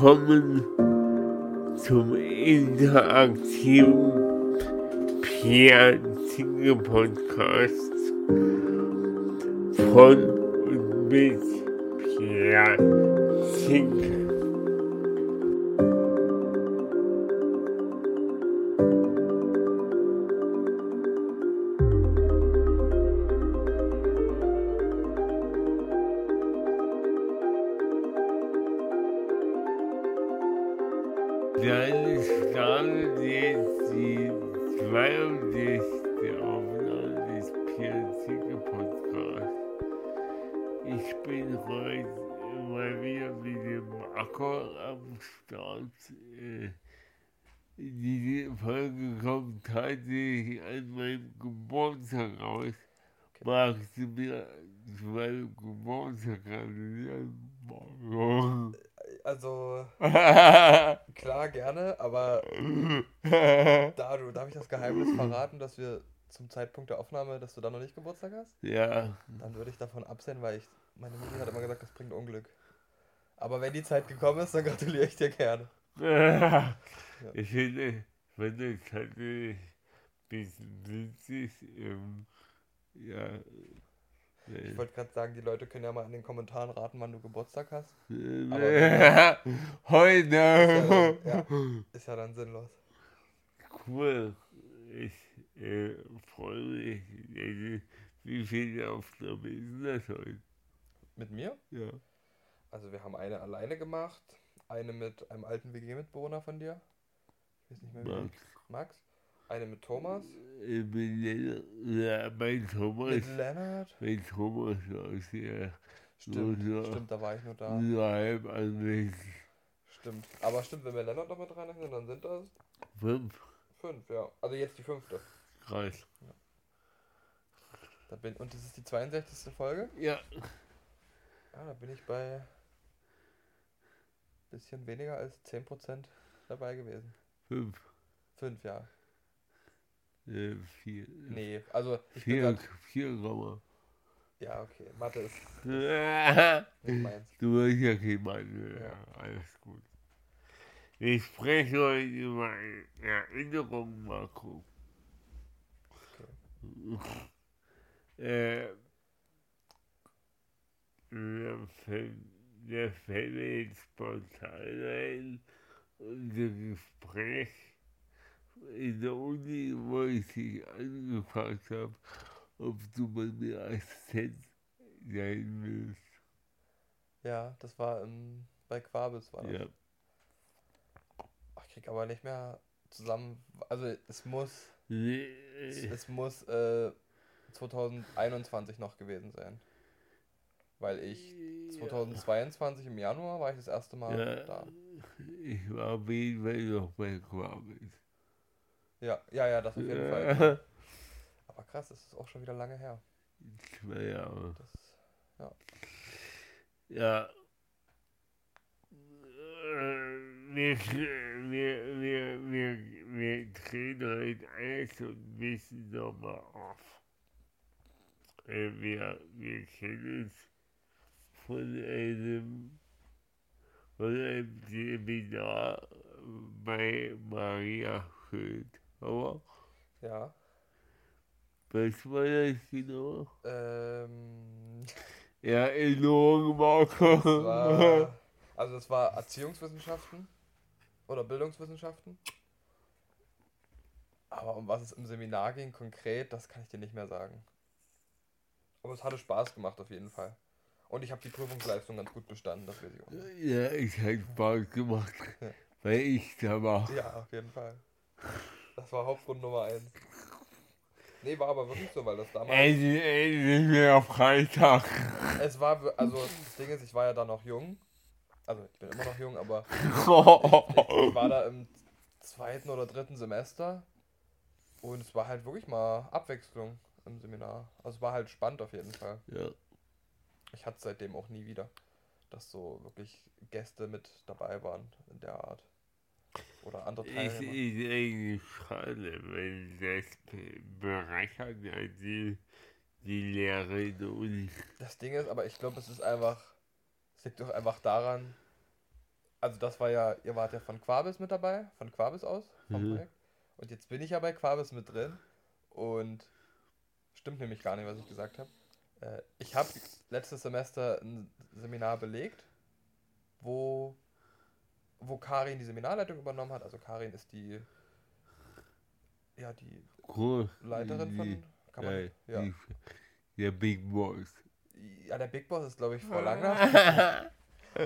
Willkommen zum interaktiven Pierre Zinge Podcast von Ich bin heute mal wieder mit dem Marco am Start. Äh, Diese Folge kommt tatsächlich an meinem Geburtstag raus. Magst du mir zu meinem Geburtstag gratulieren? Also, klar, gerne, aber da du, darf ich das Geheimnis verraten, dass wir zum Zeitpunkt der Aufnahme, dass du da noch nicht Geburtstag hast? ja. Dann würde ich davon absehen, weil ich, meine Mutter hat immer gesagt, das bringt Unglück. Aber wenn die Zeit gekommen ist, dann gratuliere ich dir gerne. Ich finde, es tatsächlich ein bisschen witzig. Ähm, ja. Ich wollte gerade sagen, die Leute können ja mal in den Kommentaren raten, wann du Geburtstag hast. Äh, Heute. Ja, ist ja dann sinnlos. Cool. Ich äh, freue mich. Äh, Wie viele Aufnahmen ist das heute? Mit mir? Ja. Also wir haben eine alleine gemacht, eine mit einem alten WG-Mitbewohner von dir. Ich weiß nicht mehr wie. Max. Max. Eine mit Thomas. Äh, mit Lennart- Ja, mein Thomas. Mit Leonard. Mein Thomas war sehr. Stimmt, so- stimmt, da war ich nur da. Nur halb anwesend. Stimmt. Aber stimmt, wenn wir Leonard noch mit reinrechnen, dann sind das Fünf. fünf, ja. Also jetzt die fünfte. Krass. Da bin, und das ist die 62. Folge. Ja. Ja, da bin ich bei bisschen weniger als 10% dabei gewesen. Fünf. Fünf, ja. Äh, vier. Nee, also ich bin Vier, grad, vier Komma. Ja, okay. Mathe ist du nicht meins. bist ja kein mehr. Ja. Alles gut. Ich spreche heute über eine Erinnerung, Marco. äh, mir fällt, jetzt spontan ein, unser Gespräch in der Uni, wo ich dich angefragt habe, ob du bei mir Assistent sein willst. Ja, das war im, bei Quabis war das. Ja. Ach, Ich krieg aber nicht mehr zusammen. Also es muss, Nee, es, es muss äh, 2021 noch gewesen sein. Weil ich 2022 im Januar war ich das erste Mal Ja. da. Ich war auf jeden Fall noch bei Quabis. Ja, ja, ja, das auf jeden Fall. Ja. Aber krass, das ist auch schon wieder lange her. Zwei Jahre. Das, Ja. Äh, Wir, wir, wir, wir, wir drehen heute alles und wissen nochmal auf. Äh, Wir, wir kennen uns von einem, von einem Seminar bei Maria Schild. Aber ja. was war das genau? Ähm, Erinnerung, das Marco. also das war Erziehungswissenschaften oder Bildungswissenschaften. Aber um was es im Seminar ging konkret, das kann ich dir nicht mehr sagen. Aber es hatte Spaß gemacht auf jeden Fall. Und ich habe die Prüfungsleistung ganz gut bestanden, das weiß ich auch. noch. Ja, es hat Spaß gemacht, weil ich da war. Ja, auf jeden Fall. Das war Hauptgrund Nummer 1. Nee, war aber wirklich so, weil das damals. Endlich, endlich wieder Freitag. Es war, also das Ding ist, ich war ja da noch jung. Also ich bin immer noch jung, aber ich, ich war da im zweiten oder dritten Semester und es war halt wirklich mal Abwechslung im Seminar. Also es war halt spannend auf jeden Fall. Ja, Ich hatte es seitdem auch nie wieder, dass so wirklich Gäste mit dabei waren in der Art. Oder andere Teilnehmer. ist eigentlich schade, weil das be- bereichert die, die Lehre in Uni. Das Ding ist, aber ich glaube, es ist einfach, es liegt doch einfach daran, also das war ja, ihr wart ja von Quabis mit dabei, von Quabis aus, vom mhm. Projekt. Und jetzt bin ich ja bei Quabis mit drin und stimmt nämlich gar nicht, was ich gesagt habe. Äh, ich habe letztes Semester ein Seminar belegt, wo, wo Karin die Seminarleitung übernommen hat. Also Karin ist die, ja, die cool. Leiterin von, kann man, ja, ja. Der Big Boss. Ja, der Big Boss ist, glaube ich, Frau Langer.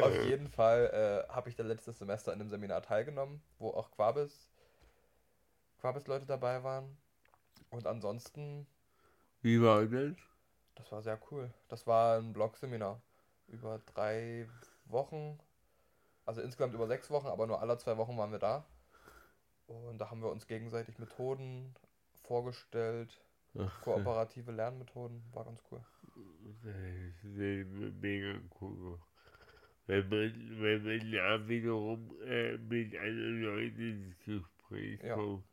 Auf jeden Fall äh, habe ich da letztes Semester in einem Seminar teilgenommen, wo auch Quabis, Quabis Leute dabei waren. Und ansonsten. Wie war das? Das war sehr cool. Das war ein Blog-Seminar. Über drei Wochen. Also insgesamt über sechs Wochen, aber nur alle zwei Wochen waren wir da. Und da haben wir uns gegenseitig Methoden vorgestellt. Ach, kooperative Lernmethoden. War ganz cool. Mega cool wenn man, wenn man ja wiederum äh, mit anderen Leuten ins Gespräch ja. kommt.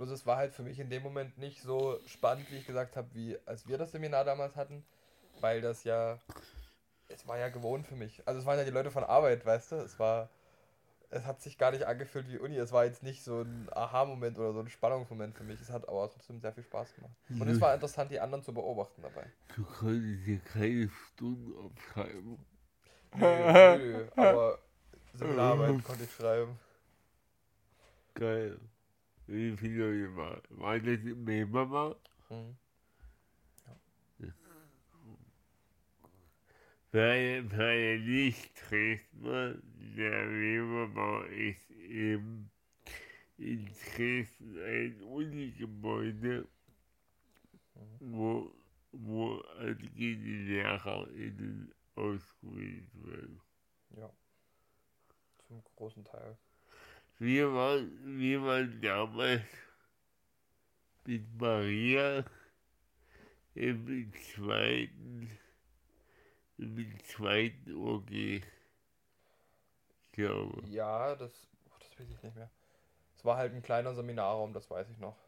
Bloß es war halt für mich in dem Moment nicht so spannend, wie ich gesagt habe, wie als wir das Seminar damals hatten, weil das ja, es war ja gewohnt für mich. Also es waren ja die Leute von Arbeit, weißt du, es war, es hat sich gar nicht angefühlt wie Uni, es war jetzt nicht so ein Aha-Moment oder so ein Spannungsmoment für mich, es hat aber trotzdem sehr viel Spaß gemacht. Und es war interessant, die anderen zu beobachten dabei. Du konntest dir keine Stunden aufschreiben. Nö, nö, aber Seminararbeit konnte ich schreiben. Geil. Wie viele war? War das im Webermar? Mhm. Ja. Weil, weil nicht Dresdner, der Webermar ist eben in Dresden ein Unigebäude, mhm. wo, wo die LehrerInnen ausgewählt werden. Ja, zum großen Teil. Wir waren, wir waren damals mit Maria im zweiten, im zweiten OG. Glaube. Ja, das, oh, das weiß ich nicht mehr. Es war halt ein kleiner Seminarraum, das weiß ich noch.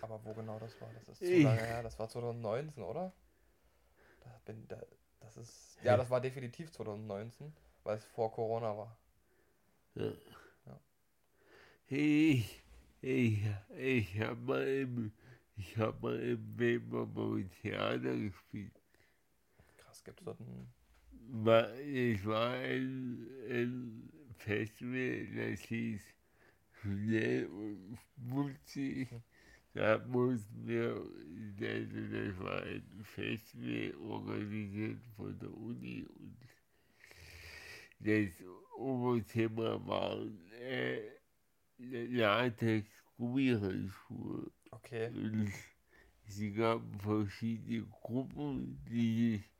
Aber wo genau das war, das ist zu lange her. Das war 2019, oder? bin da, das ist, ja, das war definitiv 2019, weil es vor Corona war. Ja. ja. Ich, ich, ich habe mal im, ich habe mal im Weber beim Theater gespielt. Krass, gibt es dort ein... Es war ein, ein Festival, das hieß Schnell und Schmutzig. Hm. Da mussten wir, das war ein Festival organisiert von der Uni und das Oberthema waren äh, Latex-Gummihandschuhe. Okay. Und sie gaben verschiedene Gruppen, die sich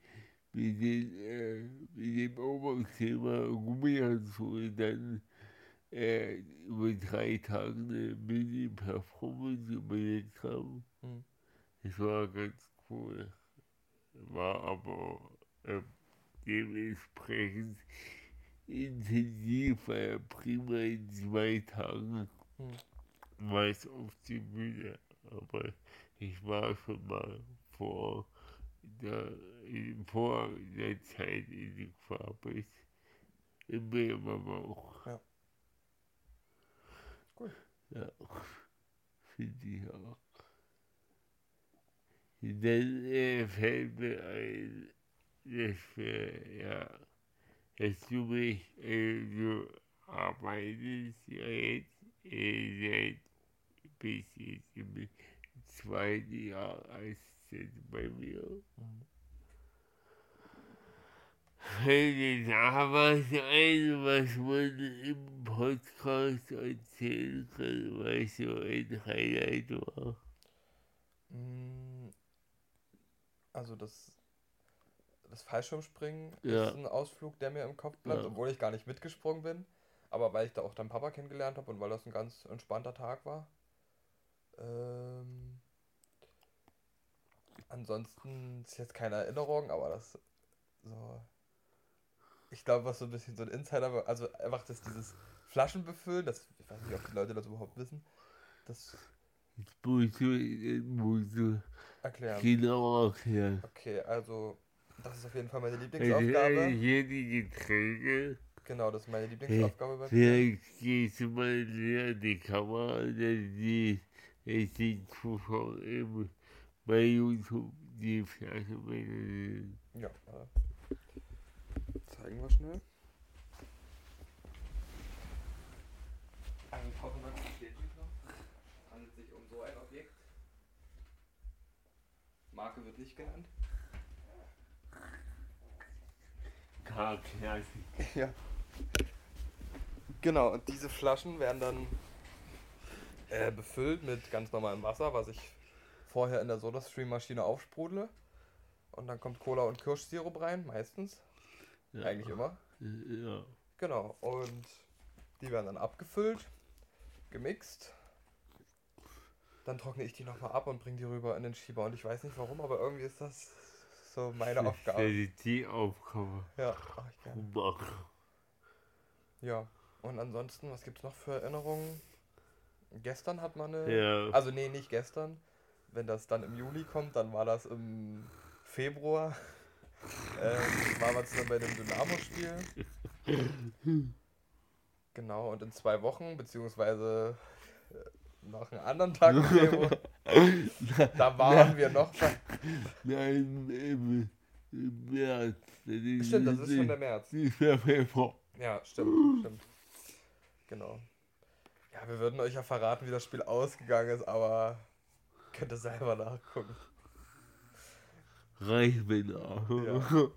mit, den, äh, mit dem Oberthema Gummihandschuhe dann äh, über drei Tage eine Mini-Performance überlegt haben. Mhm. Das war ganz cool. War aber äh, dementsprechend intensiv, weil prima in zwei Tagen war es auf die Bühne. Aber ich war schon mal vor der, in, vor der Zeit in die Farbe im Bremerbauch. Ja. Cool. Ja, finde ich auch. Dann äh, fällt mir ein, dass wir, ja, du arbeitest ja jetzt seit bis jetzt im zweiten Jahr als bei mir. Fällt dir da was ein, was man im Podcast erzählen kann, was so ein Highlight war? Mm, also das, das Fallschirmspringen ja. ist ein Ausflug, der mir im Kopf bleibt, ja. obwohl ich gar nicht mitgesprungen bin. Aber weil ich da auch deinen Papa kennengelernt habe und weil das ein ganz entspannter Tag war. Ähm, ansonsten ist jetzt keine Erinnerung, aber das so ich glaube, was so ein bisschen so ein Insider war, also einfach das dieses Flaschenbefüllen, das, ich weiß nicht, ob die Leute das überhaupt wissen. Das musst du, musst du erklären. Genau erklären. Okay, also Das ist auf jeden Fall meine Lieblingsaufgabe. Hier die Getränke. Genau, das ist meine Lieblingsaufgabe bei Vielleicht gehst du mal näher die Kamera, die ich die Zuschauer eben bei YouTube die Flasche sehen. Ja, zeigen wir schnell. Ein Kochender noch. Es handelt sich um so ein Objekt. Marke wird nicht genannt. K-Classic. Ja. Genau, und diese Flaschen werden dann äh, befüllt mit ganz normalem Wasser, was ich vorher in der SodaStream-Maschine aufsprudle. Und dann kommt Cola und Kirschsirup rein, meistens. Ja. Eigentlich immer. Ja. Genau, und die werden dann abgefüllt, gemixt. Dann trockne ich die nochmal ab und bringe die rüber in den Schieber. Und ich weiß nicht warum, aber irgendwie ist das so meine Aufgabe. Die Aufgabe. Ja, mach ich gerne. Ja, und ansonsten, was gibt es noch für Erinnerungen? Gestern hat man eine. Ja. Also, nee, nicht gestern. Wenn das dann im Juli kommt, dann war das im Februar. ähm, waren wir zusammen bei dem Dynamo-Spiel. Genau, und in zwei Wochen, beziehungsweise äh, noch einen anderen Tag im Februar, da waren wir noch. Nein, im, März. Stimmt, das ist schon der März. Der Februar. Ja, stimmt, stimmt. Genau. Ja, wir würden euch ja verraten, wie das Spiel ausgegangen ist, aber könnt ihr selber nachgucken. Reich bin auch. Ja.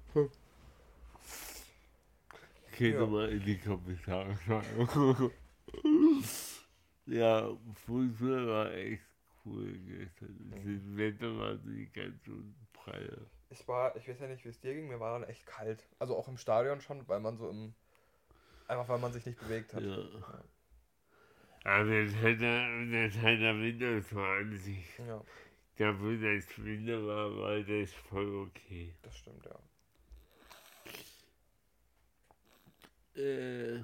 Könnt ihr mal in die Kommentare schreiben. ja, Fußball war echt cool gestern. Das Wetter war nicht ganz so prall. Ich war, ich weiß ja nicht, wie es dir ging, mir war dann echt kalt. Also auch im Stadion schon, weil man so im. Einfach weil man sich nicht bewegt hat. Ja. ja. Aber das hat er, das hat er Windows war an sich. Ja. Da wo das Winter war, war das voll okay. Das stimmt, ja. Äh,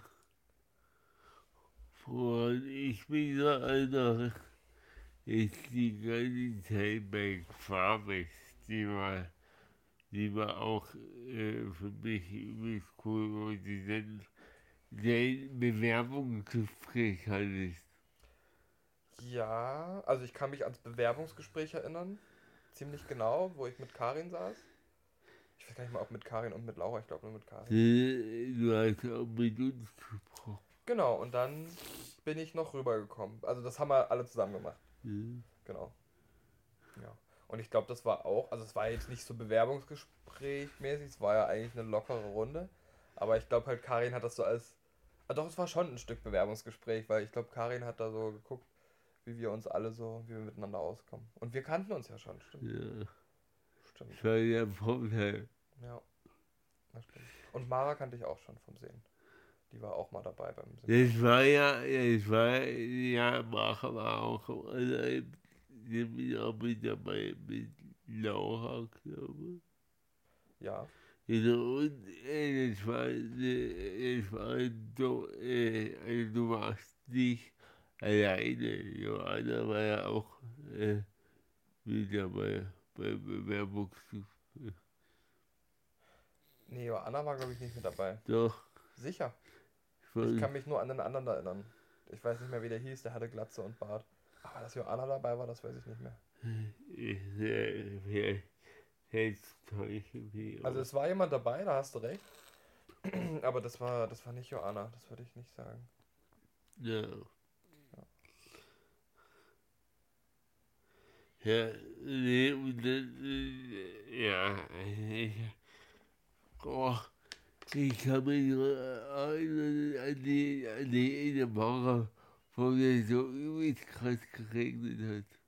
woran ich mich so erinnere, ist die ganze Zeit bei Fabex, die war, die war auch äh, für mich übelst cool, und die sind der Bewerbungsgespräch hattest. Ja, also ich kann mich ans Bewerbungsgespräch erinnern. Ziemlich genau, wo ich mit Karin saß. Ich weiß gar nicht mal, ob mit Karin und mit Laura, ich glaube nur mit Karin. Äh, du hast auch mit uns gesprochen. Genau, und dann bin ich noch rübergekommen. Also das haben wir alle zusammen gemacht. Mhm. Genau. Ja. Und ich glaube, das war auch, also es war jetzt nicht so Bewerbungsgespräch mäßig, es war ja eigentlich eine lockere Runde. Aber ich glaube halt, Karin hat das so als Ah, doch, es war schon ein Stück Bewerbungsgespräch, weil ich glaube, Karin hat da so geguckt, wie wir uns alle so, wie wir miteinander auskommen. Und wir kannten uns ja schon, stimmt. Ja. Stimmt. War ja Vorteil. Ja. Das stimmt. Und Mara kannte ich auch schon vom Sehen. Die war auch mal dabei beim Sehen. Das war ja, das war ja, Mara war auch also, auch mit dabei mit Laura, glaube ich. Ja. Genau, und äh, das war, äh, das war so, äh, also du warst nicht alleine. Johanna war ja auch äh, mit dabei beim Bewerbungsgespräch. Nee, Johanna war, glaube ich, nicht mit dabei. Doch. Sicher. Ich, kann mich nur an den anderen erinnern. Ich weiß nicht mehr, wie der hieß, der hatte Glatze und Bart. Aber dass Johanna dabei war, das weiß ich nicht mehr. Ja, also es war jemand dabei, da hast du recht. Aber das war, das war nicht Joanna, das würde ich nicht sagen. Ja. Ja, nee, ja, ich, oh, ich kann mich an die eine Woche, wo es so übelst krass geregnet hat.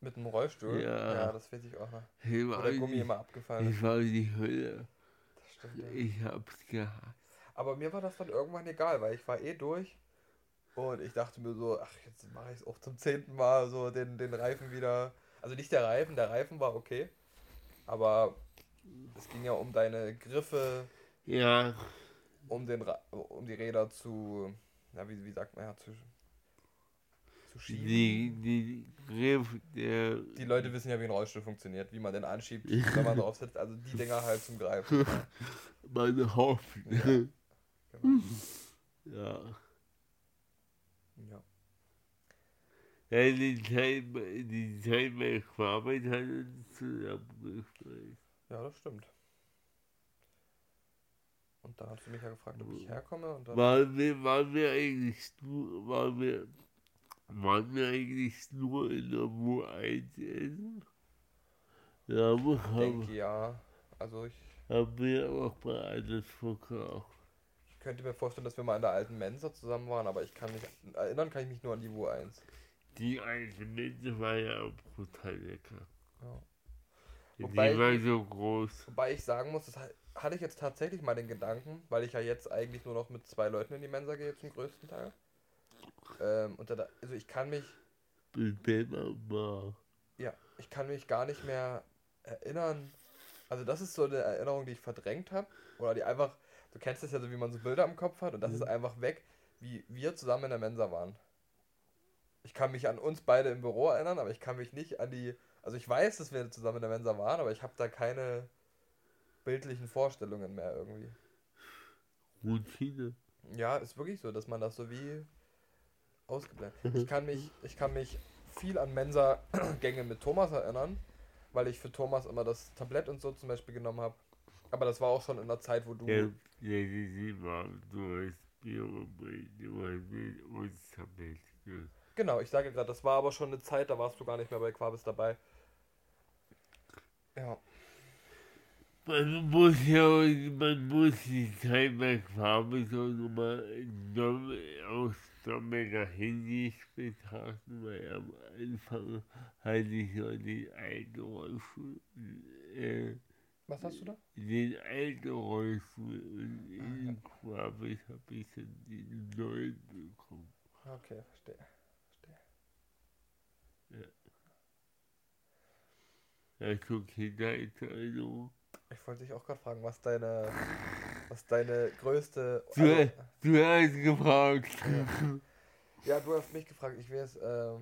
Mit dem Rollstuhl? Ja. Ja, das weiß ich auch noch. Hey, Wo der Gummi immer abgefallen ist. Ich war die Hölle. Das stimmt. Ja. Ich hab's gehasst. Aber mir war das dann irgendwann egal, weil ich war eh durch. Und ich dachte mir so, ach, jetzt mache ich es auch zum zehnten Mal, so den, den Reifen wieder. Also nicht der Reifen, der Reifen war okay. Aber es ging ja um deine Griffe. Ja. Um, den, um die Räder zu. Na, wie, wie sagt man ja, zu zu schieben. Die, die. Die Leute wissen ja, wie ein Rollstuhl funktioniert, wie man den anschiebt, wenn man drauf sitzt. Also die Dinger halt zum Greifen. Meine Hoffnung. Ja. Genau. ja. Ja. Ja, die Zeit, die Zeit bei Quabit hat uns zusammengefallen. Ja, das stimmt. Und dann hast du mich ja gefragt, ob ich herkomme. Und dann waren, wir, waren wir eigentlich nur, waren wir, waren wir eigentlich nur in der Wo 1 essen? Ja, ich denke ja. Also ich. Haben wir auch bei alles verkauft. Ich könnte mir vorstellen, dass wir mal in der alten Mensa zusammen waren, aber ich kann mich erinnern, kann ich mich nur an die Wo 1. Die alte Mensa war ja auch brutal lecker. Ja. Wobei die war so groß. Wobei ich sagen muss, das hatte ich jetzt tatsächlich mal den Gedanken, weil ich ja jetzt eigentlich nur noch mit zwei Leuten in die Mensa gehe zum größten Teil. Ähm, und da, also ich kann mich. Ja, ich kann mich gar nicht mehr erinnern. Also das ist so eine Erinnerung, die ich verdrängt habe. Oder die einfach, du kennst das ja so, wie man so Bilder im Kopf hat und das mhm. ist einfach weg, wie wir zusammen in der Mensa waren. Ich kann mich an uns beide im Büro erinnern, aber ich kann mich nicht an die. Also ich weiß, dass wir zusammen in der Mensa waren, aber ich habe da keine bildlichen Vorstellungen mehr irgendwie. Routine. Ja, ist wirklich so, dass man das so wie ausgeblendet. Ich kann mich, ich kann mich viel an Mensa-Gänge mit Thomas erinnern, weil ich für Thomas immer das Tablett und so zum Beispiel genommen habe. Aber das war auch schon in der Zeit, wo du. Ja, ja sie war, du hast Bier und Tablett. Genau, ich sage gerade, das war aber schon eine Zeit, da warst du gar nicht mehr bei Quabis dabei. Ja. Man muss ja, man muss die Zeit bei Farbe so nochmal aus doppelter Hinsicht betrachten, weil am Anfang hatte ich ja den alten Rollstuhl. Äh, Was hast du da? Den alten Rollstuhl und in Quabis habe ich dann den neuen bekommen. Okay, verstehe. verstehe. Ja. Ja, so Kindheitserinnerung. Ich wollte dich auch gerade fragen, was deine, was deine größte. Du, also, du hast gefragt. Ja. ja. du hast mich gefragt. Ich weiß, äh,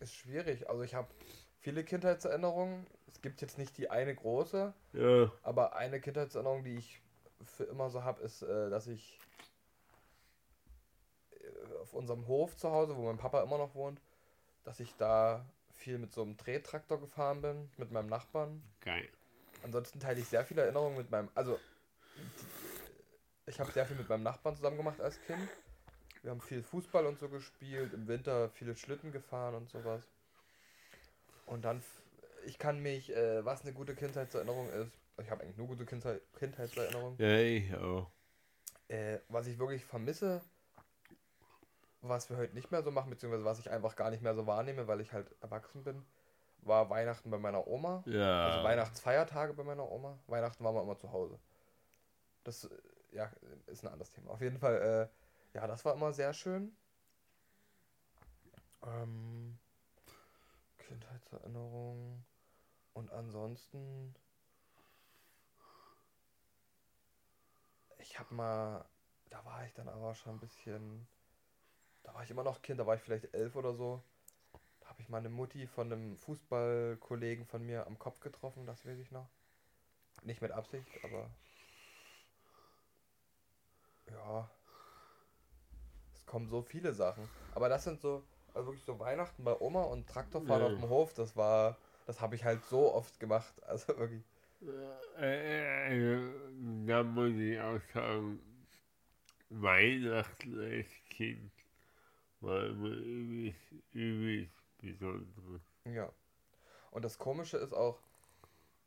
ist schwierig. Also ich habe viele Kindheitserinnerungen. Es gibt jetzt nicht die eine große, ja. aber eine Kindheitserinnerung, die ich für immer so habe, ist, äh, dass ich äh, auf unserem Hof zu Hause, wo mein Papa immer noch wohnt, dass ich da viel mit so einem Drehtraktor gefahren bin, mit meinem Nachbarn. Geil. Ansonsten teile ich sehr viele Erinnerungen mit meinem. Also, ich habe sehr viel mit meinem Nachbarn zusammen gemacht als Kind. Wir haben viel Fußball und so gespielt, im Winter viele Schlitten gefahren und sowas. Und dann, ich kann mich, äh, was eine gute Kindheitserinnerung ist, ich habe eigentlich nur gute Kindheit, Kindheitserinnerungen. Ja, ich auch. Äh, was ich wirklich vermisse, was wir heute nicht mehr so machen, beziehungsweise was ich einfach gar nicht mehr so wahrnehme, weil ich halt erwachsen bin, war Weihnachten bei meiner Oma. Ja. Also Weihnachtsfeiertage bei meiner Oma. Weihnachten waren wir immer zu Hause. Das äh, ja, ist ein anderes Thema. Auf jeden Fall, äh, ja, das war immer sehr schön. Ähm, Kindheitserinnerung. Und ansonsten. Ich hab mal. Da war ich dann aber schon ein bisschen. Da war ich immer noch Kind, da war ich vielleicht elf oder so habe ich meine Mutti von einem Fußballkollegen von mir am Kopf getroffen, das weiß ich noch. Nicht mit Absicht, aber ja. Es kommen so viele Sachen. Aber das sind so, also wirklich so Weihnachten bei Oma und Traktorfahren ja. auf dem Hof, das war, das habe ich halt so oft gemacht. Also wirklich. Äh, äh, da muss ich auch sagen, Weihnachten als Kind war immer übelst, übelst Ja. Und das Komische ist auch,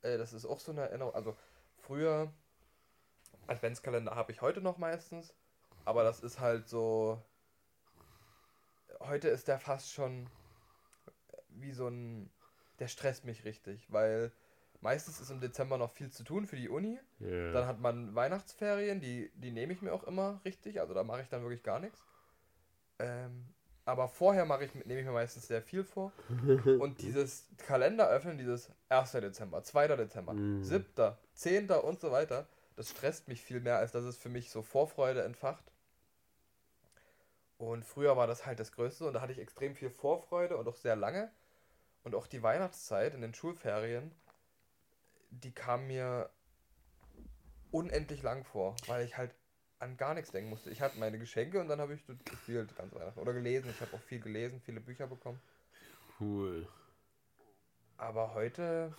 äh, das ist auch so eine Erinnerung, also früher, Adventskalender habe ich heute noch meistens, aber das ist halt so, heute ist der fast schon wie so ein, der stresst mich richtig, weil meistens ist im Dezember noch viel zu tun für die Uni. Yeah. Dann hat man Weihnachtsferien, die, die nehme ich mir auch immer richtig, also da mache ich dann wirklich gar nichts. Ähm, aber vorher mache ich, nehme ich mir meistens sehr viel vor. Und dieses Kalender öffnen, dieses 1. Dezember, 2. Dezember, mm. 7., 10. und so weiter, das stresst mich viel mehr, als dass es für mich so Vorfreude entfacht. Und früher war das halt das Größte und da hatte ich extrem viel Vorfreude und auch sehr lange. Und auch die Weihnachtszeit in den Schulferien, die kam mir unendlich lang vor, weil ich halt an gar nichts denken musste. Ich hatte meine Geschenke und dann habe ich gespielt ganz Weihnachten. Oder gelesen. Ich habe auch viel gelesen, viele Bücher bekommen. Cool. Aber heute,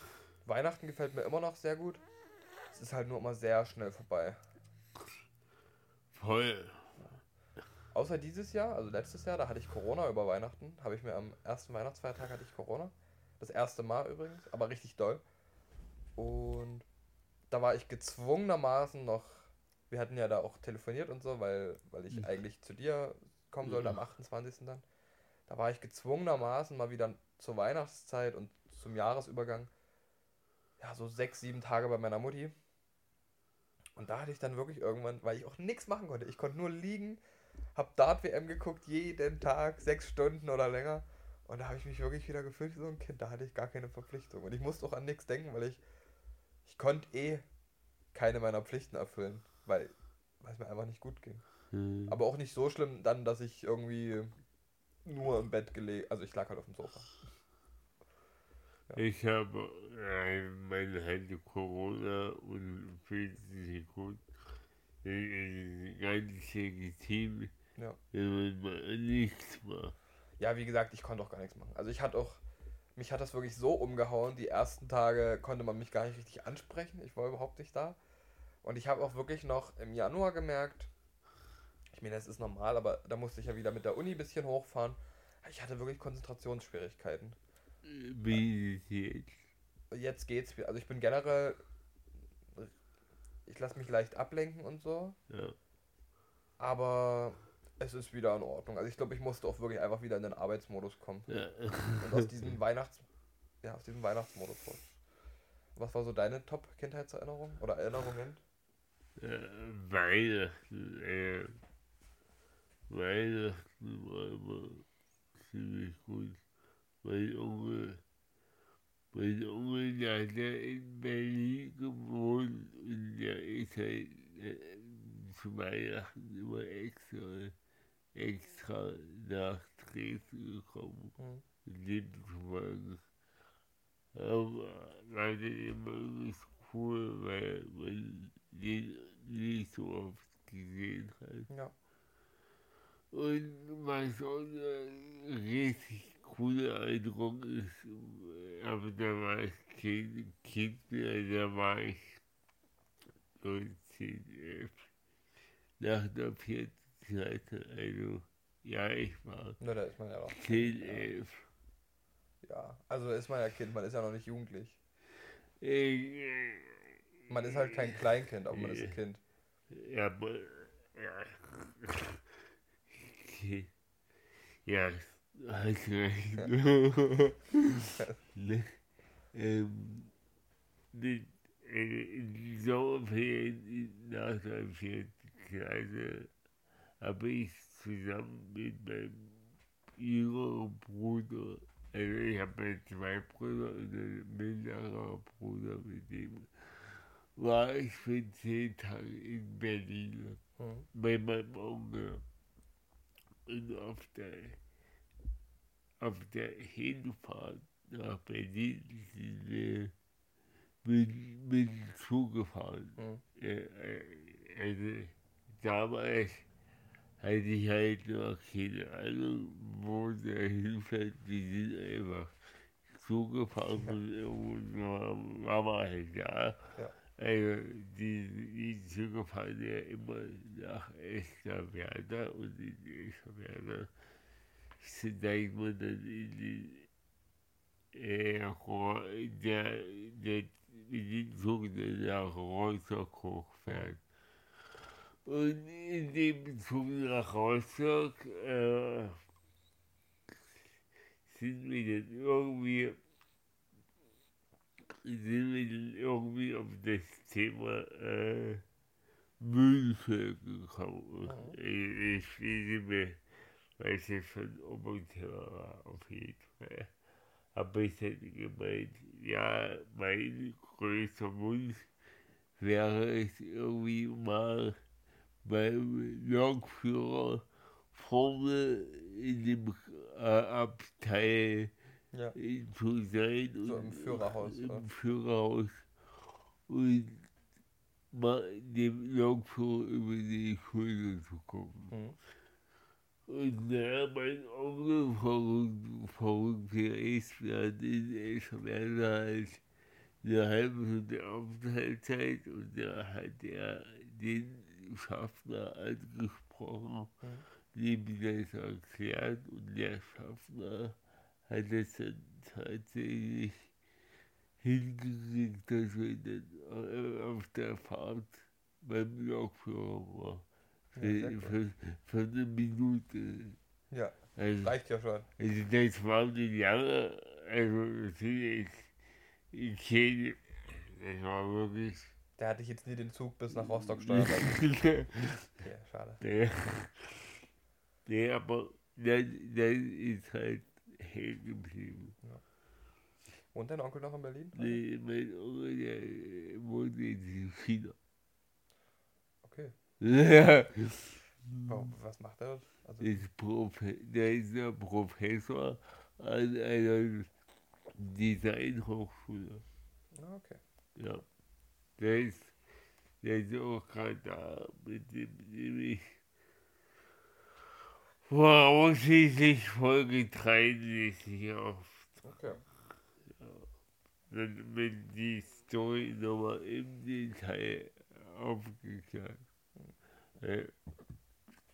Weihnachten gefällt mir immer noch sehr gut. Es ist halt nur immer sehr schnell vorbei. Voll. Außer dieses Jahr, also letztes Jahr, da hatte ich Corona über Weihnachten. Habe ich mir am ersten Weihnachtsfeiertag hatte ich Corona. Das erste Mal übrigens, aber richtig doll. Und da war ich gezwungenermaßen noch. Wir hatten ja da auch telefoniert und so, weil, weil ich mhm. eigentlich zu dir kommen sollte am 28. dann. Da war ich gezwungenermaßen mal wieder zur Weihnachtszeit und zum Jahresübergang. Ja, so sechs, sieben Tage bei meiner Mutti. Und da hatte ich dann wirklich irgendwann, weil ich auch nichts machen konnte. Ich konnte nur liegen, hab Dart-WM geguckt, jeden Tag, sechs Stunden oder länger. Und da habe ich mich wirklich wieder gefühlt wie so ein Kind. Da hatte ich gar keine Verpflichtung. Und ich musste auch an nichts denken, weil ich, ich konnte eh keine meiner Pflichten erfüllen, weil, weil es mir einfach nicht gut ging. Hm. Aber auch nicht so schlimm dann, dass ich irgendwie nur im Bett gelegen, also ich lag halt auf dem Sofa. Ja. Ich habe äh, meine Hände Corona und fühlt sich gut. Ganz legitim, ja. wenn man nichts macht. Ja, wie gesagt, ich konnte auch gar nichts machen. Also ich hatte auch, mich hat das wirklich so umgehauen. Die ersten Tage konnte man mich gar nicht richtig ansprechen. Ich war überhaupt nicht da. Und ich habe auch wirklich noch im Januar gemerkt, ich meine, das ist normal, aber da musste ich ja wieder mit der Uni ein bisschen hochfahren. Ich hatte wirklich Konzentrationsschwierigkeiten. Wie jetzt? Jetzt geht's. Also ich bin generell. Ich lasse mich leicht ablenken und so. Ja. Aber es ist wieder in Ordnung. Also ich glaube, ich musste auch wirklich einfach wieder in den Arbeitsmodus kommen. Ja. Und aus diesem Weihnachts. Ja, aus diesem Weihnachtsmodus raus. Was war so deine Top-Kindheitserinnerung oder Erinnerungen? Äh, Weihnachten, äh, Weihnachten war immer ziemlich gut. Mein Onkel, mein Onkel, der hat ja in Berlin gewohnt und der ist halt äh, zu Weihnachten immer extra, extra nach Dresden gekommen, mhm. folgen. Aber dann immer übelst cool, weil man den nicht so oft gesehen hat. Ja. Und was auch ein richtig cooler Eindruck ist, aber da war ich kein Kind mehr, da war ich 19, 11, nach der vierten Klasse, also ja, ich war Na, da ist man ja noch 10, 11. Ja, also ist man ja Kind, man ist ja noch nicht jugendlich. Äh, man ist halt kein Kleinkind, aber man ist ein Kind. Ja, ja. Ja, hast recht. ähm, in, in Sommerferien nach der vierten Klasse habe ich zusammen mit meinem jüngeren Bruder, also ich habe zwei Brüder und einen mittleren Bruder, mit dem war ich für zehn Tage in Berlin mhm. bei meinem Onkel. Und auf der, auf der Hinfahrt nach Berlin sind wir mit, mit dem Zug gefahren. Äh, also damals hatte ich halt noch keine Ahnung, wo der hinfährt. Wir sind einfach zugefahren ja. und irgendwo war man halt da. Ja. Also die, Züge fahren ja immer nach Esterwerda und in sind da immer dann in den äh, der, der, in den Zug, der nach Rostock hochfährt. Und in dem Zug nach Rostock äh, sind wir dann irgendwie sind wir irgendwie auf das Thema äh, Müllfilm gekommen. Mhm. Ich, ich mehr, weil es ja schon Oberthema war, auf jeden Fall. Aber ich hätte gemeint, ja, mein größter Wunsch wäre es irgendwie mal beim Lokführer vorne in dem äh, Abteil Ja. zu sein. So und, im Führerhaus, Im ja. Führerhaus. Und mal dem Lokführer über die Schulter zu gucken. Mhm. Und naja, mein Onkel verrückt, verrückt ist, wir hatten erst Werner halt eine halbe Stunde Aufenthaltszeit und da hat er den Schaffner angesprochen, Mhm. dem das erklärt und der Schaffner hat es dann tatsächlich hingekriegt, dass wir dann äh, auf der Fahrt beim Lokführer waren. Ja, sehr Für, cool. für, für eine Minute. ja, Also, reicht ja schon. also das war nicht lange, also natürlich, ich kenne, das war wirklich, Der hatte ich jetzt nie den Zug bis nach Rostock steuern. Okay, schade. nee, aber dann, dann ist halt hängen geblieben. Wohnt dein Onkel noch in Berlin? Nee, mein Onkel, der wohnt in China. Okay. Ja. Warum, was macht er? Also, ist Profe der ist ja Professor an einer Designhochschule. ah, okay. Ja. Der ist, der ist auch gerade da, mit dem nämlich voraussichtlich Folge 33 auf. Okay. Dann wird die Story nochmal im Detail aufgeklärt. Äh,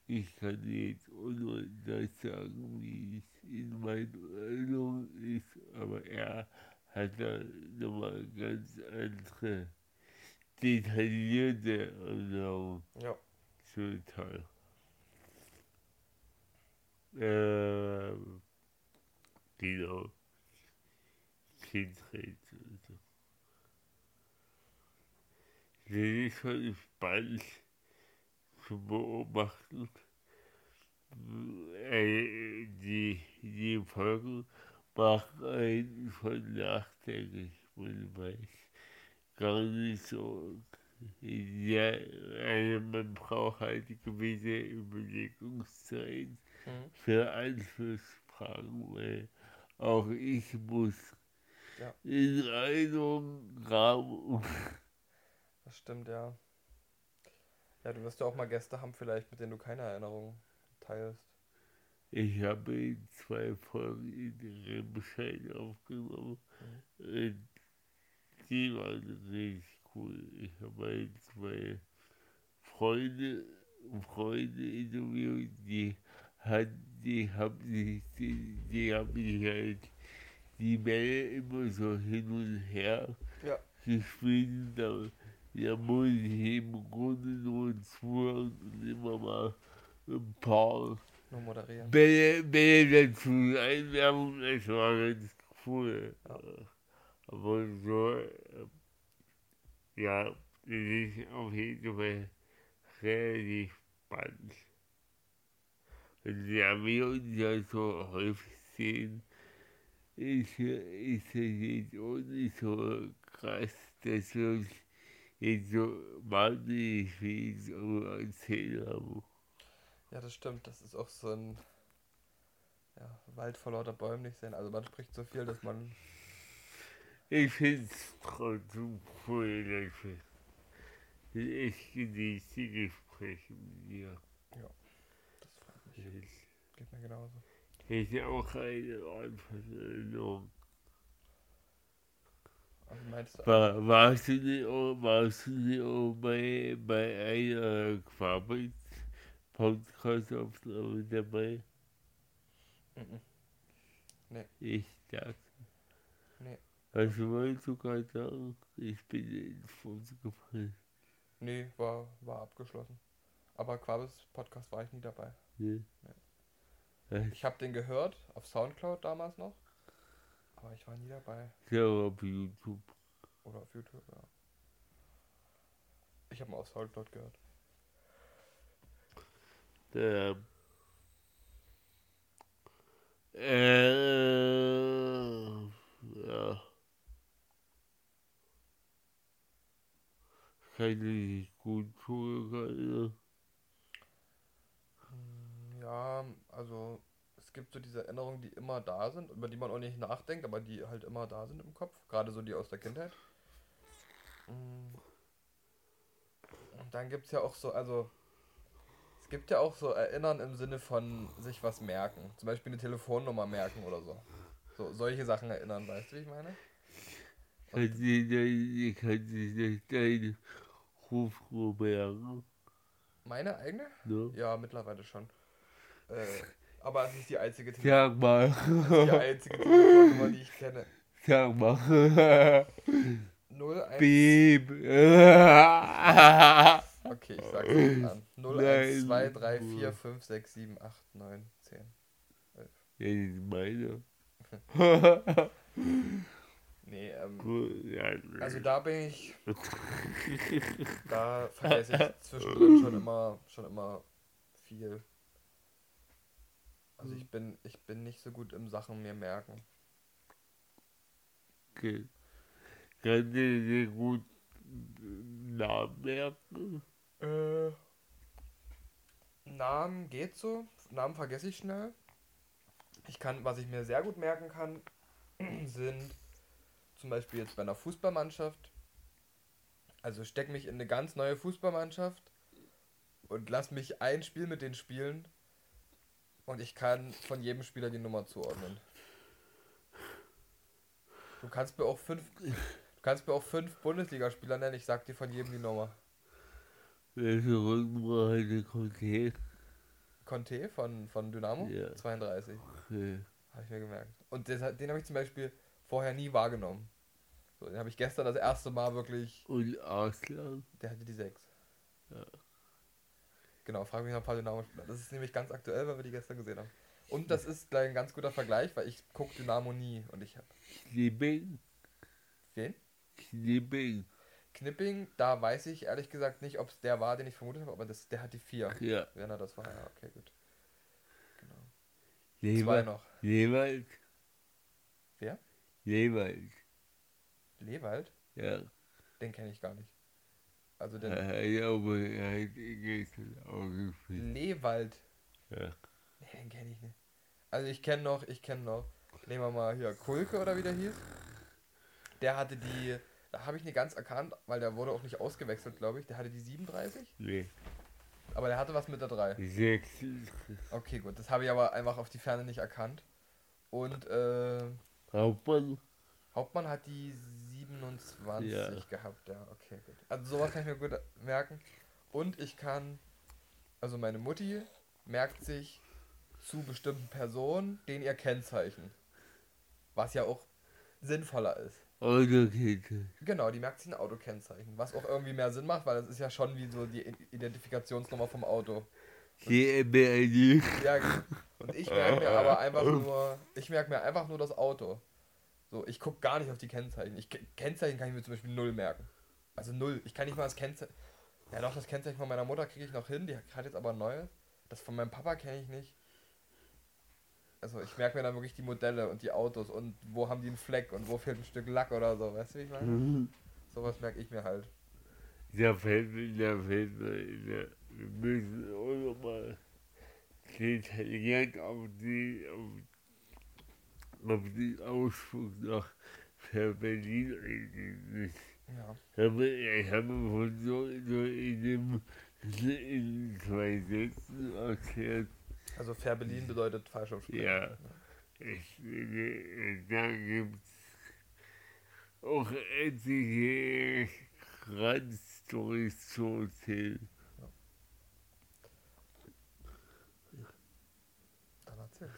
Ich kann jetzt nur das sagen, wie es in meiner Erinnerung ist, aber er hat da nochmal ganz andere detaillierte Erinnerungen Ja. zum Ähm, genau. Kindheit so. Das ist schon spannend zu beobachten. Äh, die, die Folgen machen einen schon nachdenklich, man weiß gar nicht so. Ja, also man braucht halt gewisse Überlegungszeit Mhm. für Anschlussfragen, weil auch ich muss Ja. in Erinnerung graben. Das stimmt, ja. Ja, du wirst ja auch mal Gäste haben, vielleicht, mit denen du keine Erinnerungen teilst. Ich habe in zwei Folgen in Remscheid aufgenommen. Und die waren richtig cool. Ich habe zwei Freunde, Freunde interviewt, die hat, die haben sich, die, die haben sich halt die Bälle immer so hin und her Ja. gespielt. Da, da muss ich im Grunde nur zuhören und immer mal ein paar. Bälle, Bälle dazu einwerfen, das war ganz cool. Ja. Aber so, äh, ja, das ist auf jeden Fall relativ spannend. Da wir uns ja so häufig sehen, ist, ist es jetzt auch nicht so krass, dass wir uns jetzt so wahnsinnig viel so erzählen haben. Ja, das stimmt. Das ist auch so ein ja, Wald vor lauter Bäumen nicht sehen. Also man spricht so viel, dass man. Ich finde es trotzdem cool, dass ich genieße die Gespräche mit dir. Das Geht mir genauso. ist auch eine Art von Erinnerung. Also meinst du, War, warst du nicht auch, warst du nicht auch bei, bei einer Quabitz-Podcast-Aufnahme dabei? Mhm. Ich dachte. Nee. Was wolltest du gerade sagen? Ich bin ins Fuß gefallen. Nee, war, war abgeschlossen. Aber Quabis Podcast war ich nie dabei. Ne? Ich habe den gehört, auf Soundcloud damals noch. Aber ich war nie dabei. Ja, auf YouTube. Oder auf YouTube, ja. Ich habe mal auf Soundcloud gehört. Der, äh, ja. Kann ich gut zuhören. Ja, also es gibt so diese Erinnerungen, die immer da sind, über die man auch nicht nachdenkt, aber die halt immer da sind im Kopf. Gerade so die aus der Kindheit. Mm. Und dann gibt es ja auch so, also es gibt ja auch so Erinnern im Sinne von sich was merken. Zum Beispiel eine Telefonnummer merken oder so. So solche Sachen erinnern, weißt du, wie ich meine? Kann sich deine, kann sich deine merken? Meine eigene? Ja. Ja, mittlerweile schon. Äh, aber es ist die einzige Sag mal. Das ist die einzige Telefonnummer, die ich kenne. Sag mal. 01. Beep. Okay, ich sag's jetzt an. 01 2 3 4 5 6 7 8 9 10. Ja, das ist meine. Nee, ähm, ja, also da bin ich, da vergesse ich zwischendrin schon immer, schon immer viel. Also ich bin, ich bin nicht so gut im Sachen mir merken. Okay. Kann dir dir gut Namen merken? Äh, Namen geht so. Namen vergesse ich schnell. Ich kann, was ich mir sehr gut merken kann, sind zum Beispiel jetzt bei einer Fußballmannschaft. Also steck mich in eine ganz neue Fußballmannschaft und lass mich ein Spiel mit denen spielen und ich kann von jedem Spieler die Nummer zuordnen. Du kannst mir auch fünf, du kannst mir auch fünf Bundesligaspieler nennen. Ich sag dir von jedem die Nummer. Welche Rücknummer heute kommt her? Conte von, von Dynamo? Ja. 32. Okay. Habe ich mir gemerkt. Und das, den habe ich zum Beispiel vorher nie wahrgenommen. So, den habe ich gestern das erste Mal wirklich. Und Arslan? Der hatte die 6. Ja. Genau, frage mich nach ein paar Dynamo-Spieler. Das ist nämlich ganz aktuell, weil wir die gestern gesehen haben. Und das ist gleich ein ganz guter Vergleich, weil ich gucke Dynamo nie und ich habe. Knipping? Wen? Knipping. Knipping, da weiß ich ehrlich gesagt nicht, ob es der war, den ich vermutet habe, aber das, der hat die 4. Ja. Wenn er das war, ja, okay, gut. Genau. Zwei Leber, noch. Lewald? Wer? Lewald. Lewald? Ja. Den kenne ich gar nicht. Also den Ja, aber er auch gespielt. Lewald. Ja. Nee, den kenne ich nicht. Also ich kenne noch, ich kenne noch. Nehmen wir mal hier Kulke oder wie der hieß. Der hatte die, da habe ich nicht ganz erkannt, weil der wurde auch nicht ausgewechselt, glaube ich. Der hatte die 37, Nee. aber der hatte was mit der 3. Sechs. Okay, gut, das habe ich aber einfach auf die Ferne nicht erkannt. Und äh, Hauptmann? Hauptmann hat die 27 Ja. gehabt, ja, okay, gut. Also sowas kann ich mir gut merken. Und ich kann, also meine Mutti merkt sich zu bestimmten Personen den ihr Kennzeichen. Was ja auch sinnvoller ist. Autokette. Genau, die merkt sich ein Autokennzeichen. Was auch irgendwie mehr Sinn macht, weil das ist ja schon wie so die Identifikationsnummer vom Auto. GmbH. Ja, und ich merke mir aber einfach nur, ich merke mir einfach nur das Auto. So, ich gucke gar nicht auf die Kennzeichen. Ich, Kennzeichen kann ich mir zum Beispiel null merken. Also null. Ich kann nicht mal das Kennzeichen. Ja doch, das Kennzeichen von meiner Mutter kriege ich noch hin, die hat jetzt aber ein neues. Das von meinem Papa kenne ich nicht. Also ich merke mir dann wirklich die Modelle und die Autos und wo haben die einen Fleck und wo fehlt ein Stück Lack oder so, weißt du wie ich meine? Sowas merke ich mir halt. Da fällt mir, da fällt mir, wir müssen auch nochmal detailliert auf die, auf, auf den Ausflug nach Berlin eingehen. Ja. Ich habe von so, so in dem in zwei Sätzen erklärt, Also Färbelin bedeutet Fallschirmspringen. Ja. ich finde, da gibt es auch etliche Randstories zu erzählen. Dann erzähl.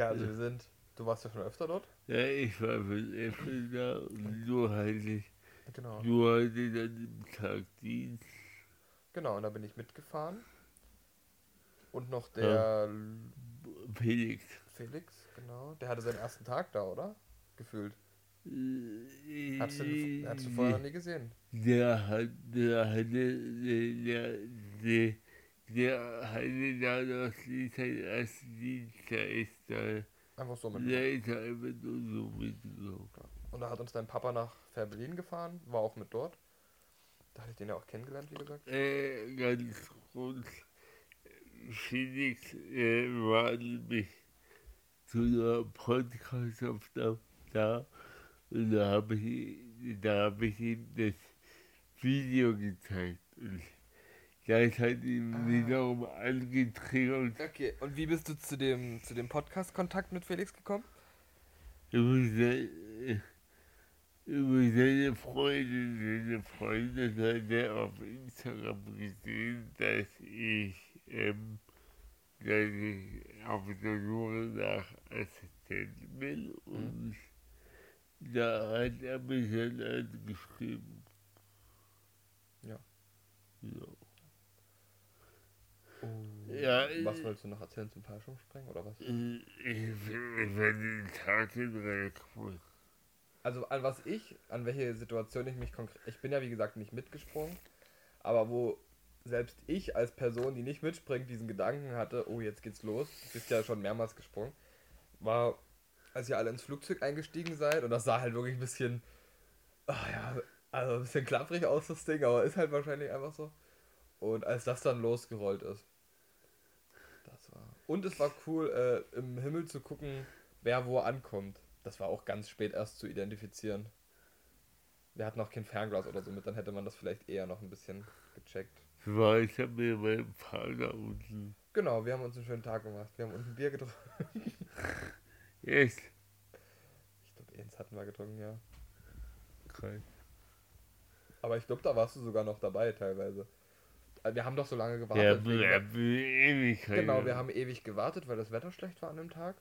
Ja, also wir sind, du warst ja schon öfter dort. Ja, ich war für Äpfel da und nur hatte Genau. nur hatte dann im Tag Dienst. Genau, und da bin ich mitgefahren. Und noch der Felix. Felix, genau. Der hatte seinen ersten Tag da, oder? Gefühlt. Äh, Hattest du, hattest du vorher noch nie gesehen. Der hat, der hatte, der, der, der hatte da noch nicht sein ersten Dienst, der ist da, Einfach so mit. der ist da einfach nur so mitgekommen. Und da hat uns dein Papa nach Fährberlin gefahren, war auch mit dort. Da hatte ich den ja auch kennengelernt, wie gesagt. Äh, ganz kurz, Felix äh, war nämlich zu einer Podcast-Aufnahme da und da habe ich, da hab ich ihm das Video gezeigt. Und das hat ihn ah. wiederum angetriggert. Okay, und wie bist du zu dem, zu dem Podcast-Kontakt mit Felix gekommen? Über seine, über seine Freundin. Seine Freundin hat er auf Instagram gesehen, dass ich, ähm, dass ich auf der Suche nach Assistenten bin und mhm. da hat er mich dann angeschrieben. Ja. Ja. Oh, ja, was wolltest du noch erzählen zum Fallschirmspringen oder was? Äh, ich werde den Tag in Also an was ich, an welche Situation ich mich konkret. Ich bin ja wie gesagt nicht mitgesprungen, aber wo selbst ich als Person, die nicht mitspringt, diesen Gedanken hatte, oh jetzt geht's los, du bist ja schon mehrmals gesprungen, war, als ihr alle ins Flugzeug eingestiegen seid und das sah halt wirklich ein bisschen, ach ja, also ein bisschen klapprig aus das Ding, aber ist halt wahrscheinlich einfach so. Und als das dann losgerollt ist. Und es war cool, äh, im Himmel zu gucken, wer wo ankommt. Das war auch ganz spät erst zu identifizieren. Wir hatten noch kein Fernglas oder so mit, dann hätte man das vielleicht eher noch ein bisschen gecheckt. War ich habe mir meinen Vater unten. Genau, wir haben uns einen schönen Tag gemacht. Wir haben unten Bier getrunken. yes. Ich glaube, eins hatten wir getrunken, ja. Krass. Aber ich glaube, da warst du sogar noch dabei teilweise. Äh, wir haben doch so lange gewartet. Ja, ja, ewig. Genau, wir haben ewig gewartet, weil das Wetter schlecht war an dem Tag.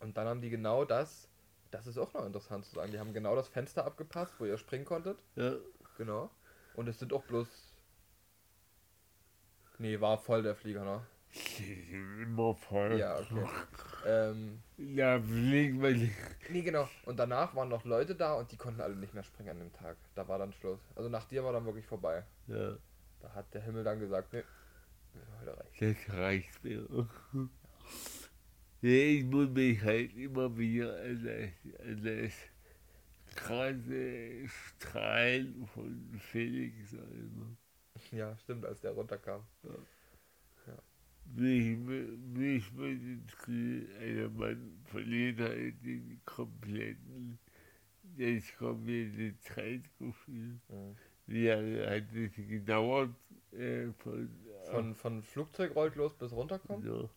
Und dann haben die genau das, das ist auch noch interessant zu sagen, die haben genau das Fenster abgepasst, wo ihr springen konntet. Ja. Genau. Und es sind auch bloß. Nee, war voll der Flieger, ne? Immer voll. Ja, okay. ähm, ja, fliegen wir nicht. Nee, genau. Und danach waren noch Leute da und die konnten alle nicht mehr springen an dem Tag. Da war dann Schluss. Also nach dir war dann wirklich vorbei. Ja. Da hat der Himmel dann gesagt, nee, heute reicht. Das reicht mir. Ich muss mich halt immer wieder an das, an das krasse Strahlen von Felix erinnern. Ja, stimmt, als der runterkam. Ja. ja. Mich, mich würde einer Mann verliert halt den kompletten, das komplette Zeitgefühl. Mhm. Wie lange hat es gedauert? Äh, von, von, von Flugzeug rollt los bis runterkommt? Ja.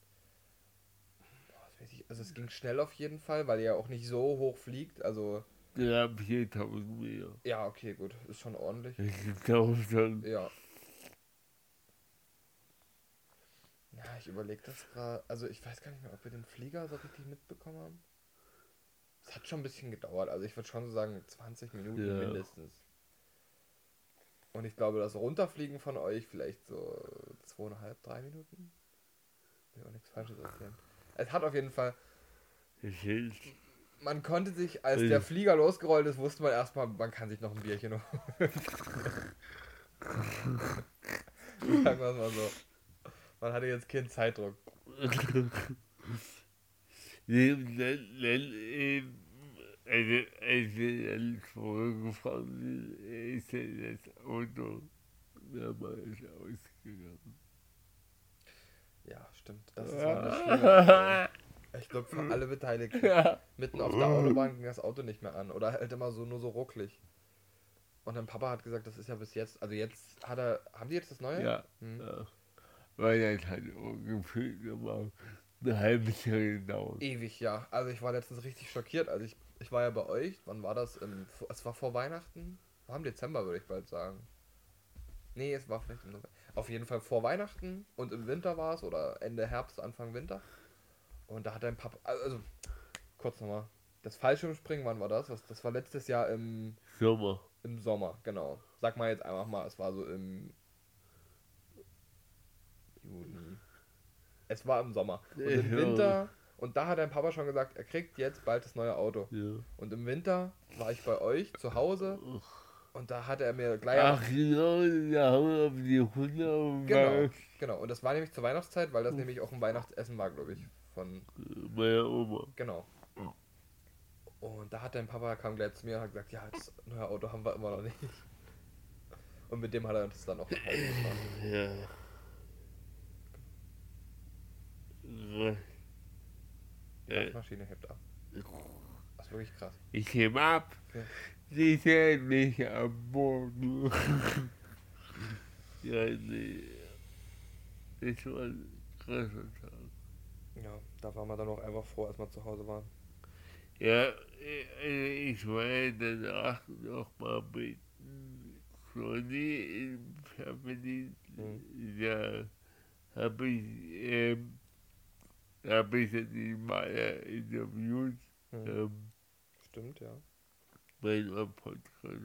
Ich, also es ging schnell auf jeden Fall, weil er ja auch nicht so hoch fliegt. Also. Ja, 4000 Meter. Ja, okay, gut. Ist schon ordentlich. Ich glaube schon. Ja. Ja, ich überlege das gerade. Also ich weiß gar nicht mehr, ob wir den Flieger so richtig mitbekommen haben. Es hat schon ein bisschen gedauert. Also ich würde schon so sagen 20 Minuten ja. mindestens. Und ich glaube, das Runterfliegen von euch vielleicht so zweieinhalb, drei Minuten. Ich will auch nichts Falsches erzählen. Es hat auf jeden Fall. Man konnte sich, als der Flieger losgerollt ist, wusste man erstmal, man kann sich noch ein Bierchen holen. Sagen wir es mal so. Man hatte jetzt keinen Zeitdruck. Also, wir dann zurückgefahren sind, ist das Auto mehrmals ausgegangen. Ja, stimmt. Das ist eine Ich glaube, für alle Beteiligten. Ja. Mitten auf der Autobahn ging das Auto nicht mehr an. Oder halt immer so nur so rucklig. Und dann Papa hat gesagt, das ist ja bis jetzt, also jetzt hat er, haben die jetzt das neue? Ja. Hm. ja. Weil das halt ungefähr immer ein halbes Jahr gedauert. Ewig, ja. Also ich war letztens richtig schockiert, als ich ich war ja bei euch, wann war das? Im, es war vor Weihnachten? War im Dezember, würde ich bald sagen. Nee, es war vielleicht im November. Auf jeden Fall vor Weihnachten und im Winter war es, oder Ende Herbst, Anfang Winter. Und da hat ein Papa, also, kurz nochmal. Das Fallschirmspringen, wann war das? Das war letztes Jahr im Sommer. Im Sommer, genau. Sag mal jetzt einfach mal, es war so im Juni. Es war im Sommer. Und im Winter und da hat dein Papa schon gesagt, er kriegt jetzt bald das neue Auto. Ja. Und im Winter war ich bei euch zu Hause und da hat er mir gleich. Ach genau, da haben wir auf die Hunde Genau, genau. Und das war nämlich zur Weihnachtszeit, weil das nämlich auch ein Weihnachtsessen war, glaube ich. Von meiner Oma. Genau. Und da hat dein Papa kam gleich zu mir und hat gesagt, ja, das neue Auto haben wir immer noch nicht. Und mit dem hat er uns dann auch nach Hause gefahren. Ja. Äh, Waschmaschine hebt ab. Das ist wirklich krass. Ich hebe ab. Okay. Sie sehen mich am Boden. ja, nee. Das war ein krasser Tag. Ja, da waren wir dann auch einfach froh, als wir zu Hause waren. Ja, ich war danach nochmal mit Sonny im Fernsehen. Mhm. Ja, habe ich, ähm, habe ich dann mal interviewt. Mhm. Ähm, Stimmt, ja. Bei einem Podcast.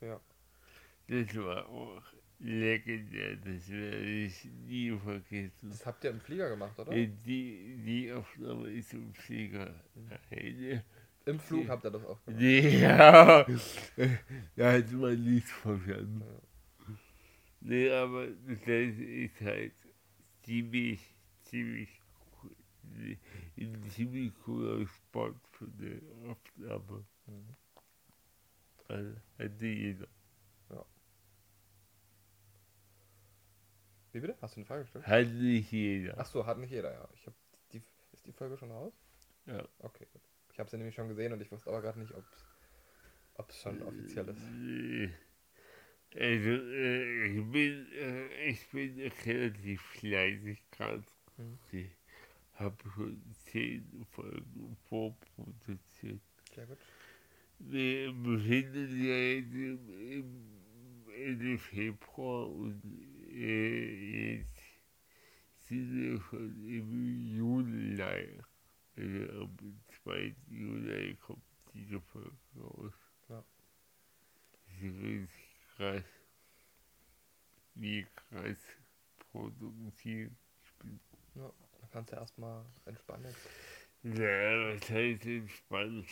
Ja. Das war auch legendär, das werde ich nie vergessen. Das habt ihr im Flieger gemacht, oder? Die, die Aufnahme ist im Flieger. Mhm. Im Flug habt ihr das auch gemacht? Ja, da hat man nichts verstanden. Ja. Nee, aber das ist halt ziemlich, ziemlich. Ein ziemlich cooler Spot für die Aufnahme. Mhm. Also, hatte jeder. Wie bitte? Hast du eine Frage gestellt? Hat nicht jeder. Ach so, hat nicht jeder, ja. Ich hab die, ist die Folge schon raus? Ja. Okay, gut. Ich habe sie nämlich schon gesehen und ich wusste aber gerade nicht, ob es schon offiziell ist. Also, äh, ich bin, äh, ich bin relativ fleißig gerade. Hm. Habe schon zehn Folgen vorproduziert. Sehr gut. Wir befinden ja jetzt im, Ende Februar und äh, jetzt sind wir schon im Juli. Also am 2. Juli kommt diese Folge raus. Ja. Das ist richtig krass, wie krass produziert ich bin. Ja, dann kannst du erstmal entspannen. Ja, was heißt entspannt?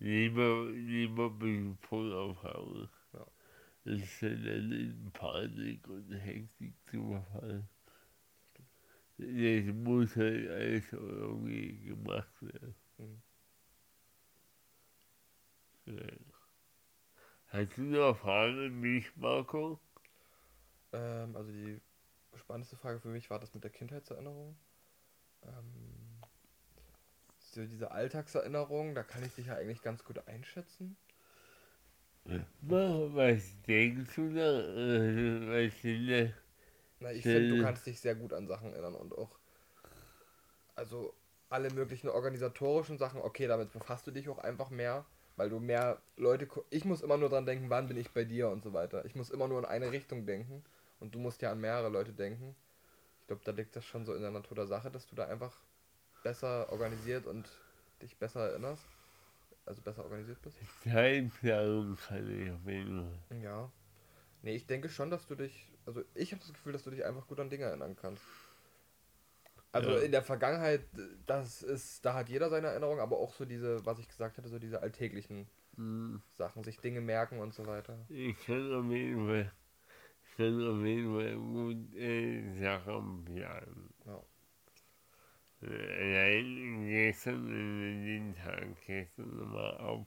Lieber, lieber bin ich voll auf Hause ist dann in Panik und Hektik zu verfallen. Das muss halt alles irgendwie gemacht werden. Mhm. Ja. Hast du noch Fragen an mich, Marco? Ähm, also die spannendste Frage für mich war das mit der Kindheitserinnerung. Ähm, so diese Alltagserinnerung, da kann ich dich ja eigentlich ganz gut einschätzen. Was denkst du da? Was sind Na, ich finde, du kannst dich sehr gut an Sachen erinnern und auch, also alle möglichen organisatorischen Sachen, okay, damit befasst du dich auch einfach mehr, weil du mehr Leute, ich muss immer nur dran denken, wann bin ich bei dir und so weiter. Ich muss immer nur in eine Richtung denken und du musst ja an mehrere Leute denken. Ich glaube, da liegt das schon so in der Natur der Sache, dass du da einfach besser organisiert und dich besser erinnerst also besser organisiert bist? Zeitplanung kann ich auf jeden Fall. Ja. Nee, ich denke schon, dass du dich, also ich habe das Gefühl, dass du dich einfach gut an Dinge erinnern kannst. Also ja. in der Vergangenheit, das ist, da hat jeder seine Erinnerung, aber auch so diese, was ich gesagt hatte, so diese alltäglichen hm. Sachen, sich Dinge merken und so weiter. Ich kann auf jeden Fall, kann auf jeden Fall gut äh, Sachen planen. Ja. Allein gestern in den Tag gestern nochmal auf,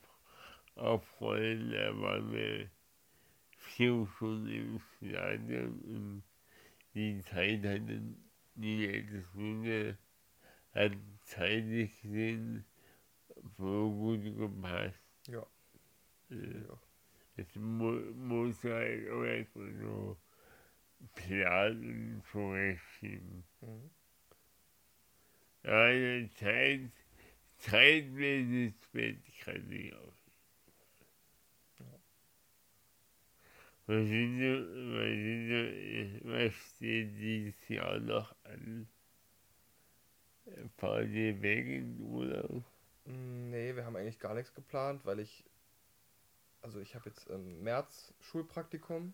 aufrollen, da waren wir vier Stunden im Stadion und die Zeit hat die letzte hat zeitlich gesehen voll gut gepasst. Ja. Äh, ja. Muss halt auch erstmal so planen und zurechtschieben. Mhm. Eine Zeit, Zeitmanagement auch. Was, sind du, was, sind was steht dieses Jahr noch an? Fahren wir weg in Urlaub? Nee, wir haben eigentlich gar nichts geplant, weil ich. Also, ich habe jetzt im März Schulpraktikum.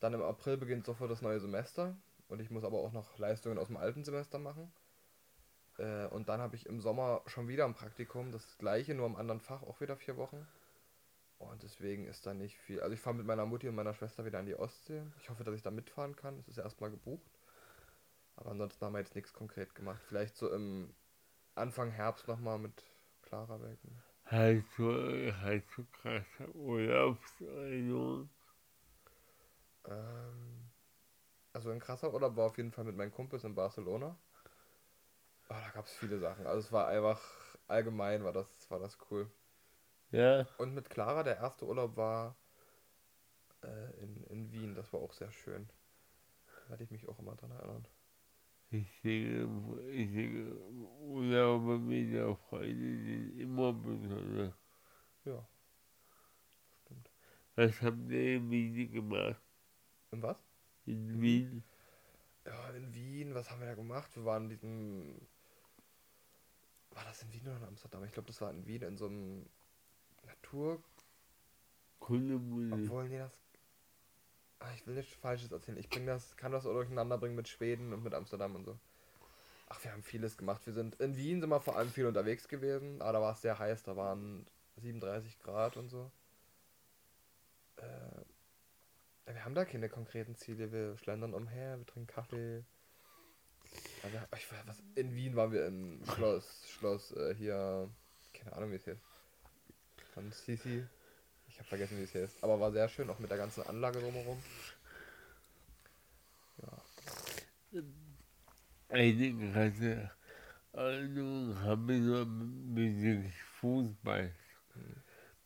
Dann im April beginnt sofort das neue Semester. Und ich muss aber auch noch Leistungen aus dem alten Semester machen. Äh, und dann habe ich im Sommer schon wieder ein Praktikum, das gleiche, nur im anderen Fach, auch wieder vier Wochen. Und deswegen ist da nicht viel. Also ich fahre mit meiner Mutti und meiner Schwester wieder an die Ostsee. Ich hoffe, dass ich da mitfahren kann. Es ist erstmal gebucht. Aber ansonsten haben wir jetzt nichts konkret gemacht. Vielleicht so im Anfang Herbst nochmal mit Clara Welken. Hast du krasse Urlaubserinnerungen? Ähm, also ein krasser Urlaub war auf jeden Fall mit meinen Kumpels in Barcelona. Oh, da gab es viele Sachen. Also es war einfach allgemein war das, war das cool. Ja. Und mit Clara, der erste Urlaub war äh, in, in Wien. Das war auch sehr schön. Da werde ich mich auch immer dran erinnern. Ich denke, ich denke Urlaube mit der Freundin sind immer besonders. Ja. Stimmt. Was habt ihr in Wien gemacht? In was? In Wien? Ja, in Wien, was haben wir da gemacht? Wir waren in diesem. War das in Wien oder in Amsterdam? Ich glaube, das war in Wien in so einem Natur. Kundemuseum. Obwohl, nee, das. Ah, ich will nichts Falsches erzählen. Ich bring das, kann das auch durcheinander bringen mit Schweden und mit Amsterdam und so. Ach, wir haben vieles gemacht. Wir sind in Wien sind wir vor allem viel unterwegs gewesen, aber da war es sehr heiß, da waren 37 Grad und so. Äh, wir haben da keine konkreten Ziele. Wir schlendern umher, wir trinken Kaffee. Also, ich was, in Wien waren wir im Schloss, Schloss äh, hier, keine Ahnung wie es heißt. Von Sisi. Ich habe vergessen, wie es heißt. Aber war sehr schön, auch mit der ganzen Anlage drumherum. Ja. Eine krasse Erinnerung habe ich nur mit Fußball. Hm.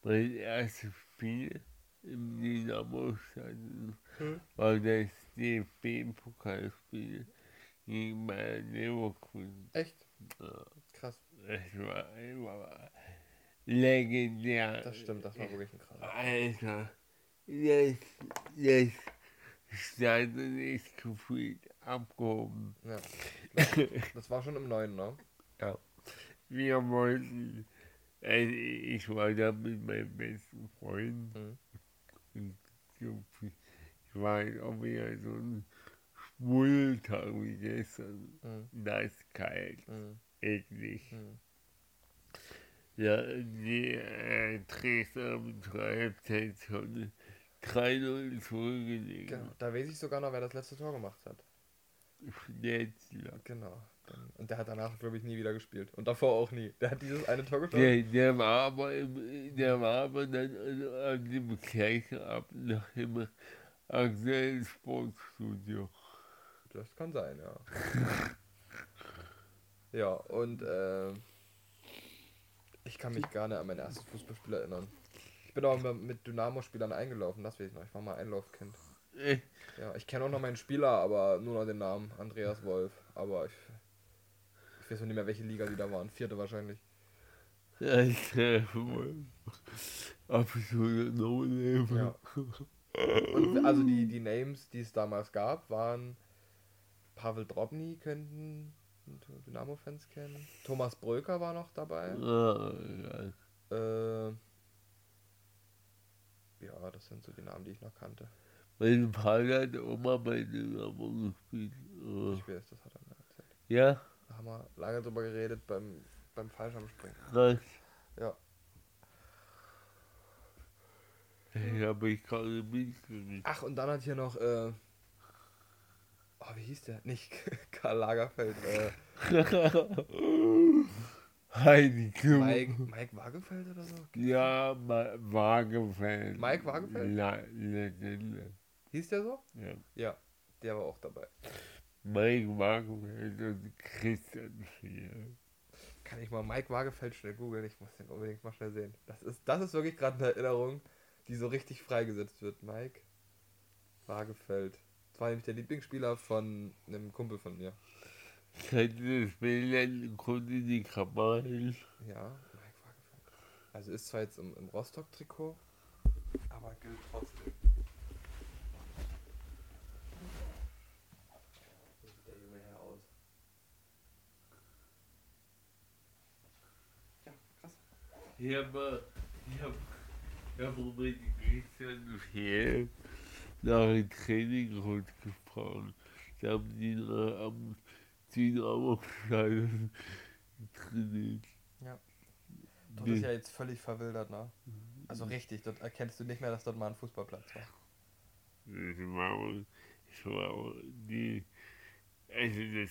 Mein erstes Spiel im Dynamo-Stadion Hm. war das DFB-Pokalspiel gegen Bayern Leverkusen. Echt? Ja, Krass. Das war, war legendär. Das stimmt, das war wirklich ein krass. Alter, das, das Stadion ist gefühlt abgehoben. Ja. Das war schon im Neuen, ne? Wir wollten, also ich war da mit meinem besten Freund Mhm. und ich war auch wieder so ein Schwultag wie gestern. Mhm. Da ist kalt, Mhm. eklig. Mhm. Ja, die äh, Dresdner schon 3-0 zurückgelegt. Genau. Da weiß ich sogar noch, wer das letzte Tor gemacht hat. Schnetzler. Genau. Und der hat danach, glaube ich, nie wieder gespielt. Und davor auch nie. Der hat dieses eine Tor geschossen. Der, der war aber im, der war aber dann an, an dem gleichen Abend noch im aktuellen Sportstudio. Das kann sein, ja. ja, und äh, ich kann mich gar nicht an mein erstes Fußballspiel erinnern. Ich bin auch immer mit Dynamo-Spielern eingelaufen, das weiß ich noch. Ich war mal Einlaufkind. Äh, Ja, ich kenne auch noch meinen Spieler, aber nur noch den Namen. Andreas Wolf. Aber ich, ich weiß noch nicht mehr, welche Liga die da waren. Vierte wahrscheinlich. Das ist wohl absolute No-Name. Ja. Und also die, die Names, die es damals gab, waren Pavel Drobny, könnten Dynamo-Fans kennen. Thomas Bröker war noch dabei. Ja. Äh, ja, das sind so die Namen, die ich noch kannte. Mein Vater hat mal bei Dynamo gespielt. Ah. Ich weiß, das hat er mir erzählt. Ja, Da haben wir lange drüber geredet beim, beim Fallschirmspringen. krass. Ja. Ich habe ich gerade mitgekriegt. Ach, und dann hat hier noch, äh, oh, wie hieß der? Nicht Karl Lagerfeld, äh, Heidi Klum. Mike, Mike Waagefeld oder so? Ja, Ma Waagefeld. Mike Waagefeld? La Legende. Hieß der so? Ja. Ja, der war auch dabei. Mike Waagefeld und Christian Schier. Kann ich mal Mike Waagefeld schnell googeln? Ich muss den unbedingt mal schnell sehen. Das ist, das ist wirklich gerade eine Erinnerung, die so richtig freigesetzt wird. Mike Waagefeld. Das war nämlich der Lieblingsspieler von einem Kumpel von mir. Könnte das Bild konnte die Kamera Ja, Mike Waagefeld. Also ist zwar jetzt im, im Rostock-Trikot, aber gilt trotzdem. So sieht der Junge her aus. Ja, krass. Ich habe, ich habe, ich habe mit Christian Schier nach dem Training gesprochen. Da haben die noch am Dynamo-Stadion trainiert. Das ist ja jetzt völlig verwildert, ne? Also richtig, dort erkennst du nicht mehr, dass dort mal ein Fußballplatz war. Es war, es war die, also das,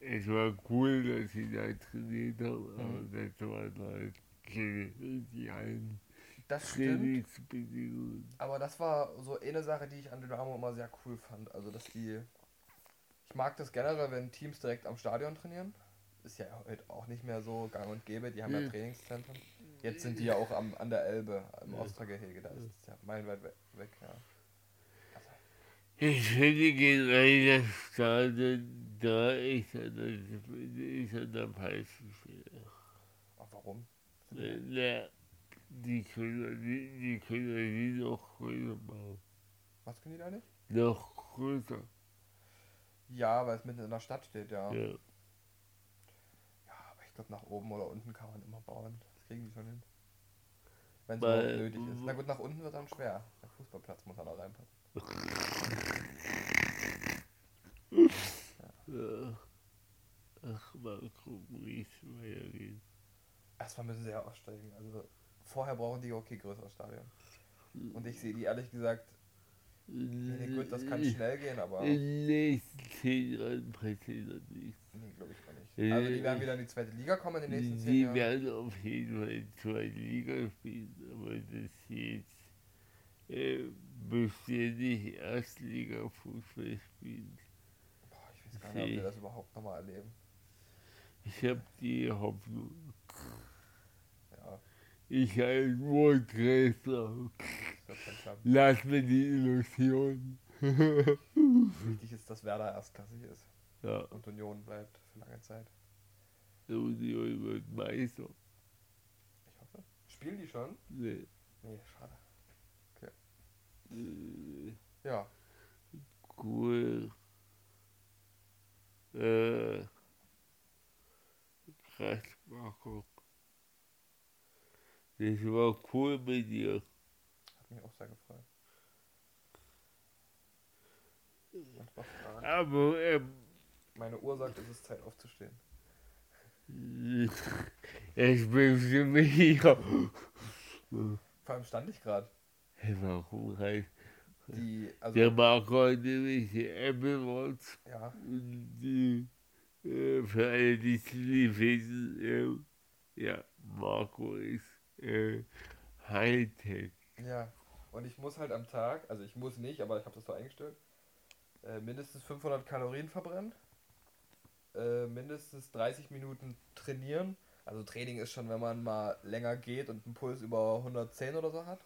es war cool, dass sie da trainiert haben, aber das waren halt keine idealen Das stimmt. Aber das war so eine Sache, die ich an Dynamo immer sehr cool fand. Also, dass die. Ich mag das generell, wenn Teams direkt am Stadion trainieren. ist ja heute auch nicht mehr so gang und gäbe. Die haben ja Trainingszentren. Jetzt sind die ja auch am, an der Elbe, im Ostergehege. Da ist es ja meilenweit weg, ja. Ich finde generell das Stadion da ist an der, ist an der falschen Stelle. Ach, warum? Ja, die können, die, die können die noch größer bauen. Was können die da nicht? Noch größer. Ja, weil es mitten in der Stadt steht, ja. Ja. Ja, aber ich glaube, nach oben oder unten kann man immer bauen. Das kriegen die schon hin. Wenn es nötig ist. Na gut, nach unten wird dann schwer. Der Fußballplatz muss dann auch reinpassen. ja. Ach, mal gucken, wie es weitergeht. Erstmal müssen sie ja aussteigen. Also vorher brauchen die okay größeres Stadion. Und ich sehe die ehrlich gesagt Nee, gut, das kann schnell gehen, aber. Nächsten zehn Jahren passiert das nichts. Nee, glaube ich mal nicht. Also, die werden wieder in die zweite Liga kommen in den nächsten zehn Jahren. Die werden auf jeden Fall in die zweite Liga spielen, aber das jetzt äh, beständig Erstliga-Fußball spielen. Boah, ich weiß gar nicht, ob wir das überhaupt nochmal erleben. Ich habe die Hoffnung. Ich als Wohlgräser. Lass mir die Illusion. Wichtig ist, dass Werder erstklassig ist. Ja. Und Union bleibt für lange Zeit. Union wird Meister. Ich hoffe. Spielen die schon? Nee. Nee, schade. Okay. Äh, ja. Cool. Äh. Krass, Marco. Das war cool mit dir. Hat mich auch sehr gefreut. Aber ähm, meine Uhr sagt, es ist Zeit aufzustehen. Ich bin für mich hier. Vor allem stand ich gerade. Hey, warum halt? Die, also Der Marco hat nämlich die Apple Watch. Ja. Und die, äh, für alle, die es nicht wissen, äh, ja, Marco ist äh, Hightech. Ja, und ich muss halt am Tag, also ich muss nicht, aber ich habe das so eingestellt, äh, mindestens 500 Kalorien verbrennen, äh, mindestens 30 Minuten trainieren. Also Training ist schon, wenn man mal länger geht und einen Puls über 110 oder so hat.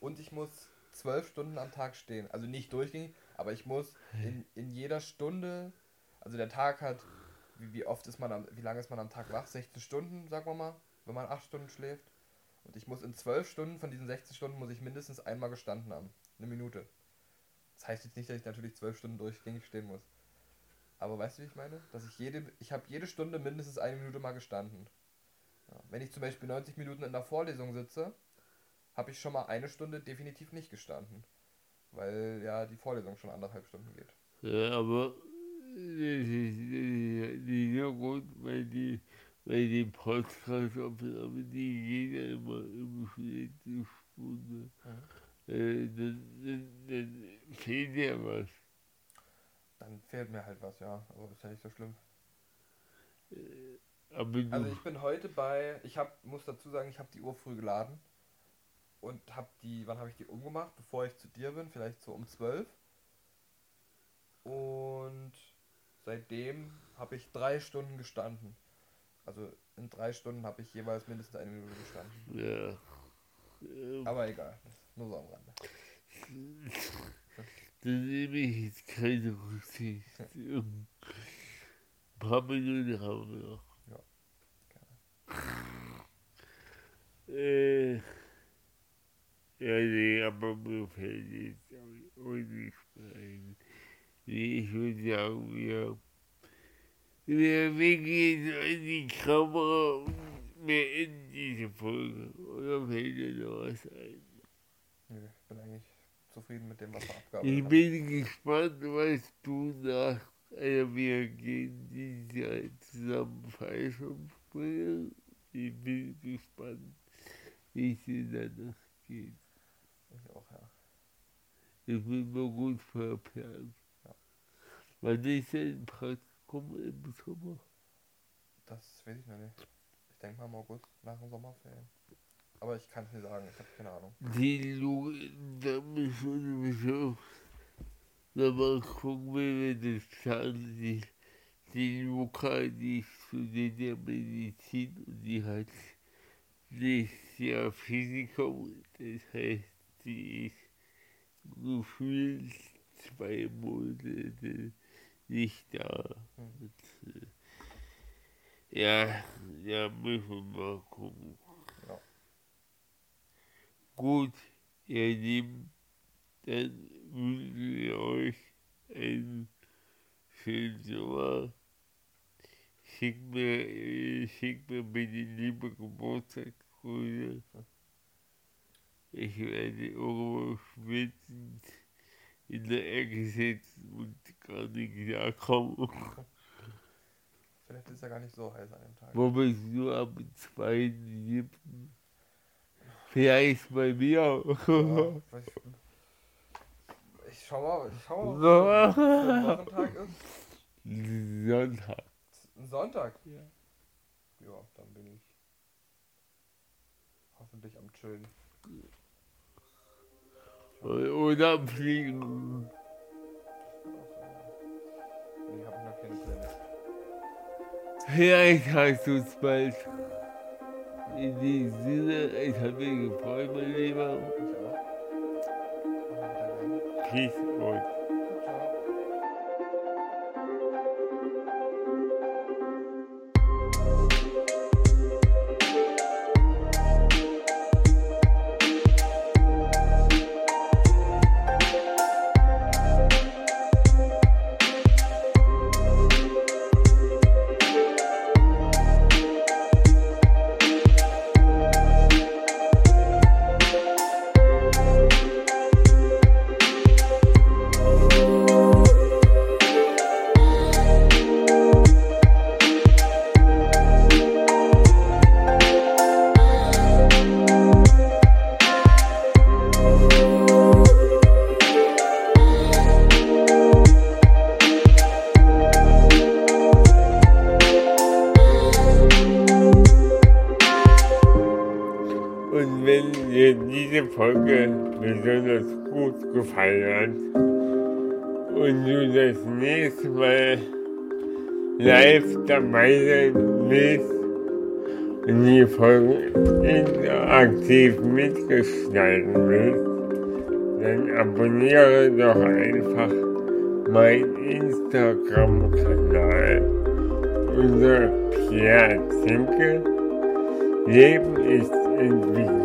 Und ich muss 12 Stunden am Tag stehen. Also nicht durchgängig, aber ich muss in, in jeder Stunde, also der Tag hat, wie, wie oft ist man am, wie lange ist man am Tag wach? 16 Stunden, sagen wir mal, wenn man 8 Stunden schläft. Und ich muss in 12 Stunden von diesen 16 Stunden muss ich mindestens einmal gestanden haben. Eine Minute. Das heißt jetzt nicht, dass ich natürlich 12 Stunden durchgängig stehen muss. Aber weißt du, wie ich meine? Dass ich jede, ich habe jede Stunde mindestens eine Minute mal gestanden. Ja, wenn ich zum Beispiel 90 Minuten in der Vorlesung sitze, habe ich schon mal eine Stunde definitiv nicht gestanden. Weil ja die Vorlesung schon anderthalb Stunden geht. Ja, aber das ist nicht so gut, weil die, weil die Podcast-Aufnahme, die geht ja immer im Schnitt eine Stunde. Äh, dann, dann, dann fehlt ja was. Dann fehlt mir halt was, ja. Aber ist ja nicht so schlimm. Äh, Also ich bin heute bei, ich hab, muss dazu sagen, ich habe die Uhr früh geladen und habe die, wann habe ich die umgemacht? Bevor ich zu dir bin, vielleicht so um 12. Und seitdem habe ich drei Stunden gestanden. Also in drei Stunden habe ich jeweils mindestens eine Minute gestanden. ja. Ähm, Aber egal, nur so am Rande. Dann nehme ich jetzt keine Rücksicht. Ein paar Minuten haben wir noch. Ja, Äh, ja, nee, aber mir fällt jetzt auch nichts mehr ein. Nee, ich würde sagen, wir, wir, gehen in die Kamera und beenden diese Folge. Oder fällt dir noch was ein? Nö, ich bin eigentlich zufrieden mit dem, was wir Ich abgearbeitet haben. bin gespannt, was du nach einer wir gehen dieses Jahr zusammen Fallschirm springen. Ich bin gespannt, wie es dir danach geht. Ich auch, ja. Ich bin mal gut verplant. Ja. Wann ist denn Praktikum im Sommer? Das weiß ich noch nicht. Ich denke mal im August nach den Sommerferien. Aber ich kann es nicht sagen, ich habe keine Ahnung. Die Lu da müssen wir so nochmal gucken, wie wir das zeitlich, die Luca, die studiert ja Medizin und die hat nächstes Jahr Physikum. Das heißt, die ist gefühlt zwei Monate nicht da. Äh, ja, ja, müssen wir mal gucken. Ja. Gut, ihr Lieben, dann wünschen wir euch einen schönen Sommer. Schickt mir, schickt mir bitte liebe Geburtstagsgrüße. Ich werde irgendwo schwitzend in der Ecke sitzen und gar nicht klarkommen. Vielleicht ist er gar nicht so heiß an dem Tag. Wo bist du am 2.7.? Vielleicht bei mir. Ja, ich schau mal, ich schau mal, was für ein Wochentag ist. Sonntag. Sonntag? Ja. Ja, dann bin ich hoffentlich am Chillen. Oder Fliegen. Nee, hab ich noch keine Pläne. Vielleicht hast du es bald. In diesem Sinne, ich habe mich gefreut, mein Lieber. Peace out. Folge besonders gut gefallen hat und du das nächste Mal live dabei sein willst und die Folge interaktiv mitgestalten willst, dann abonniere doch einfach meinen Instagram-Kanal unter Pierre Zinke. Leben ist Entwicklung.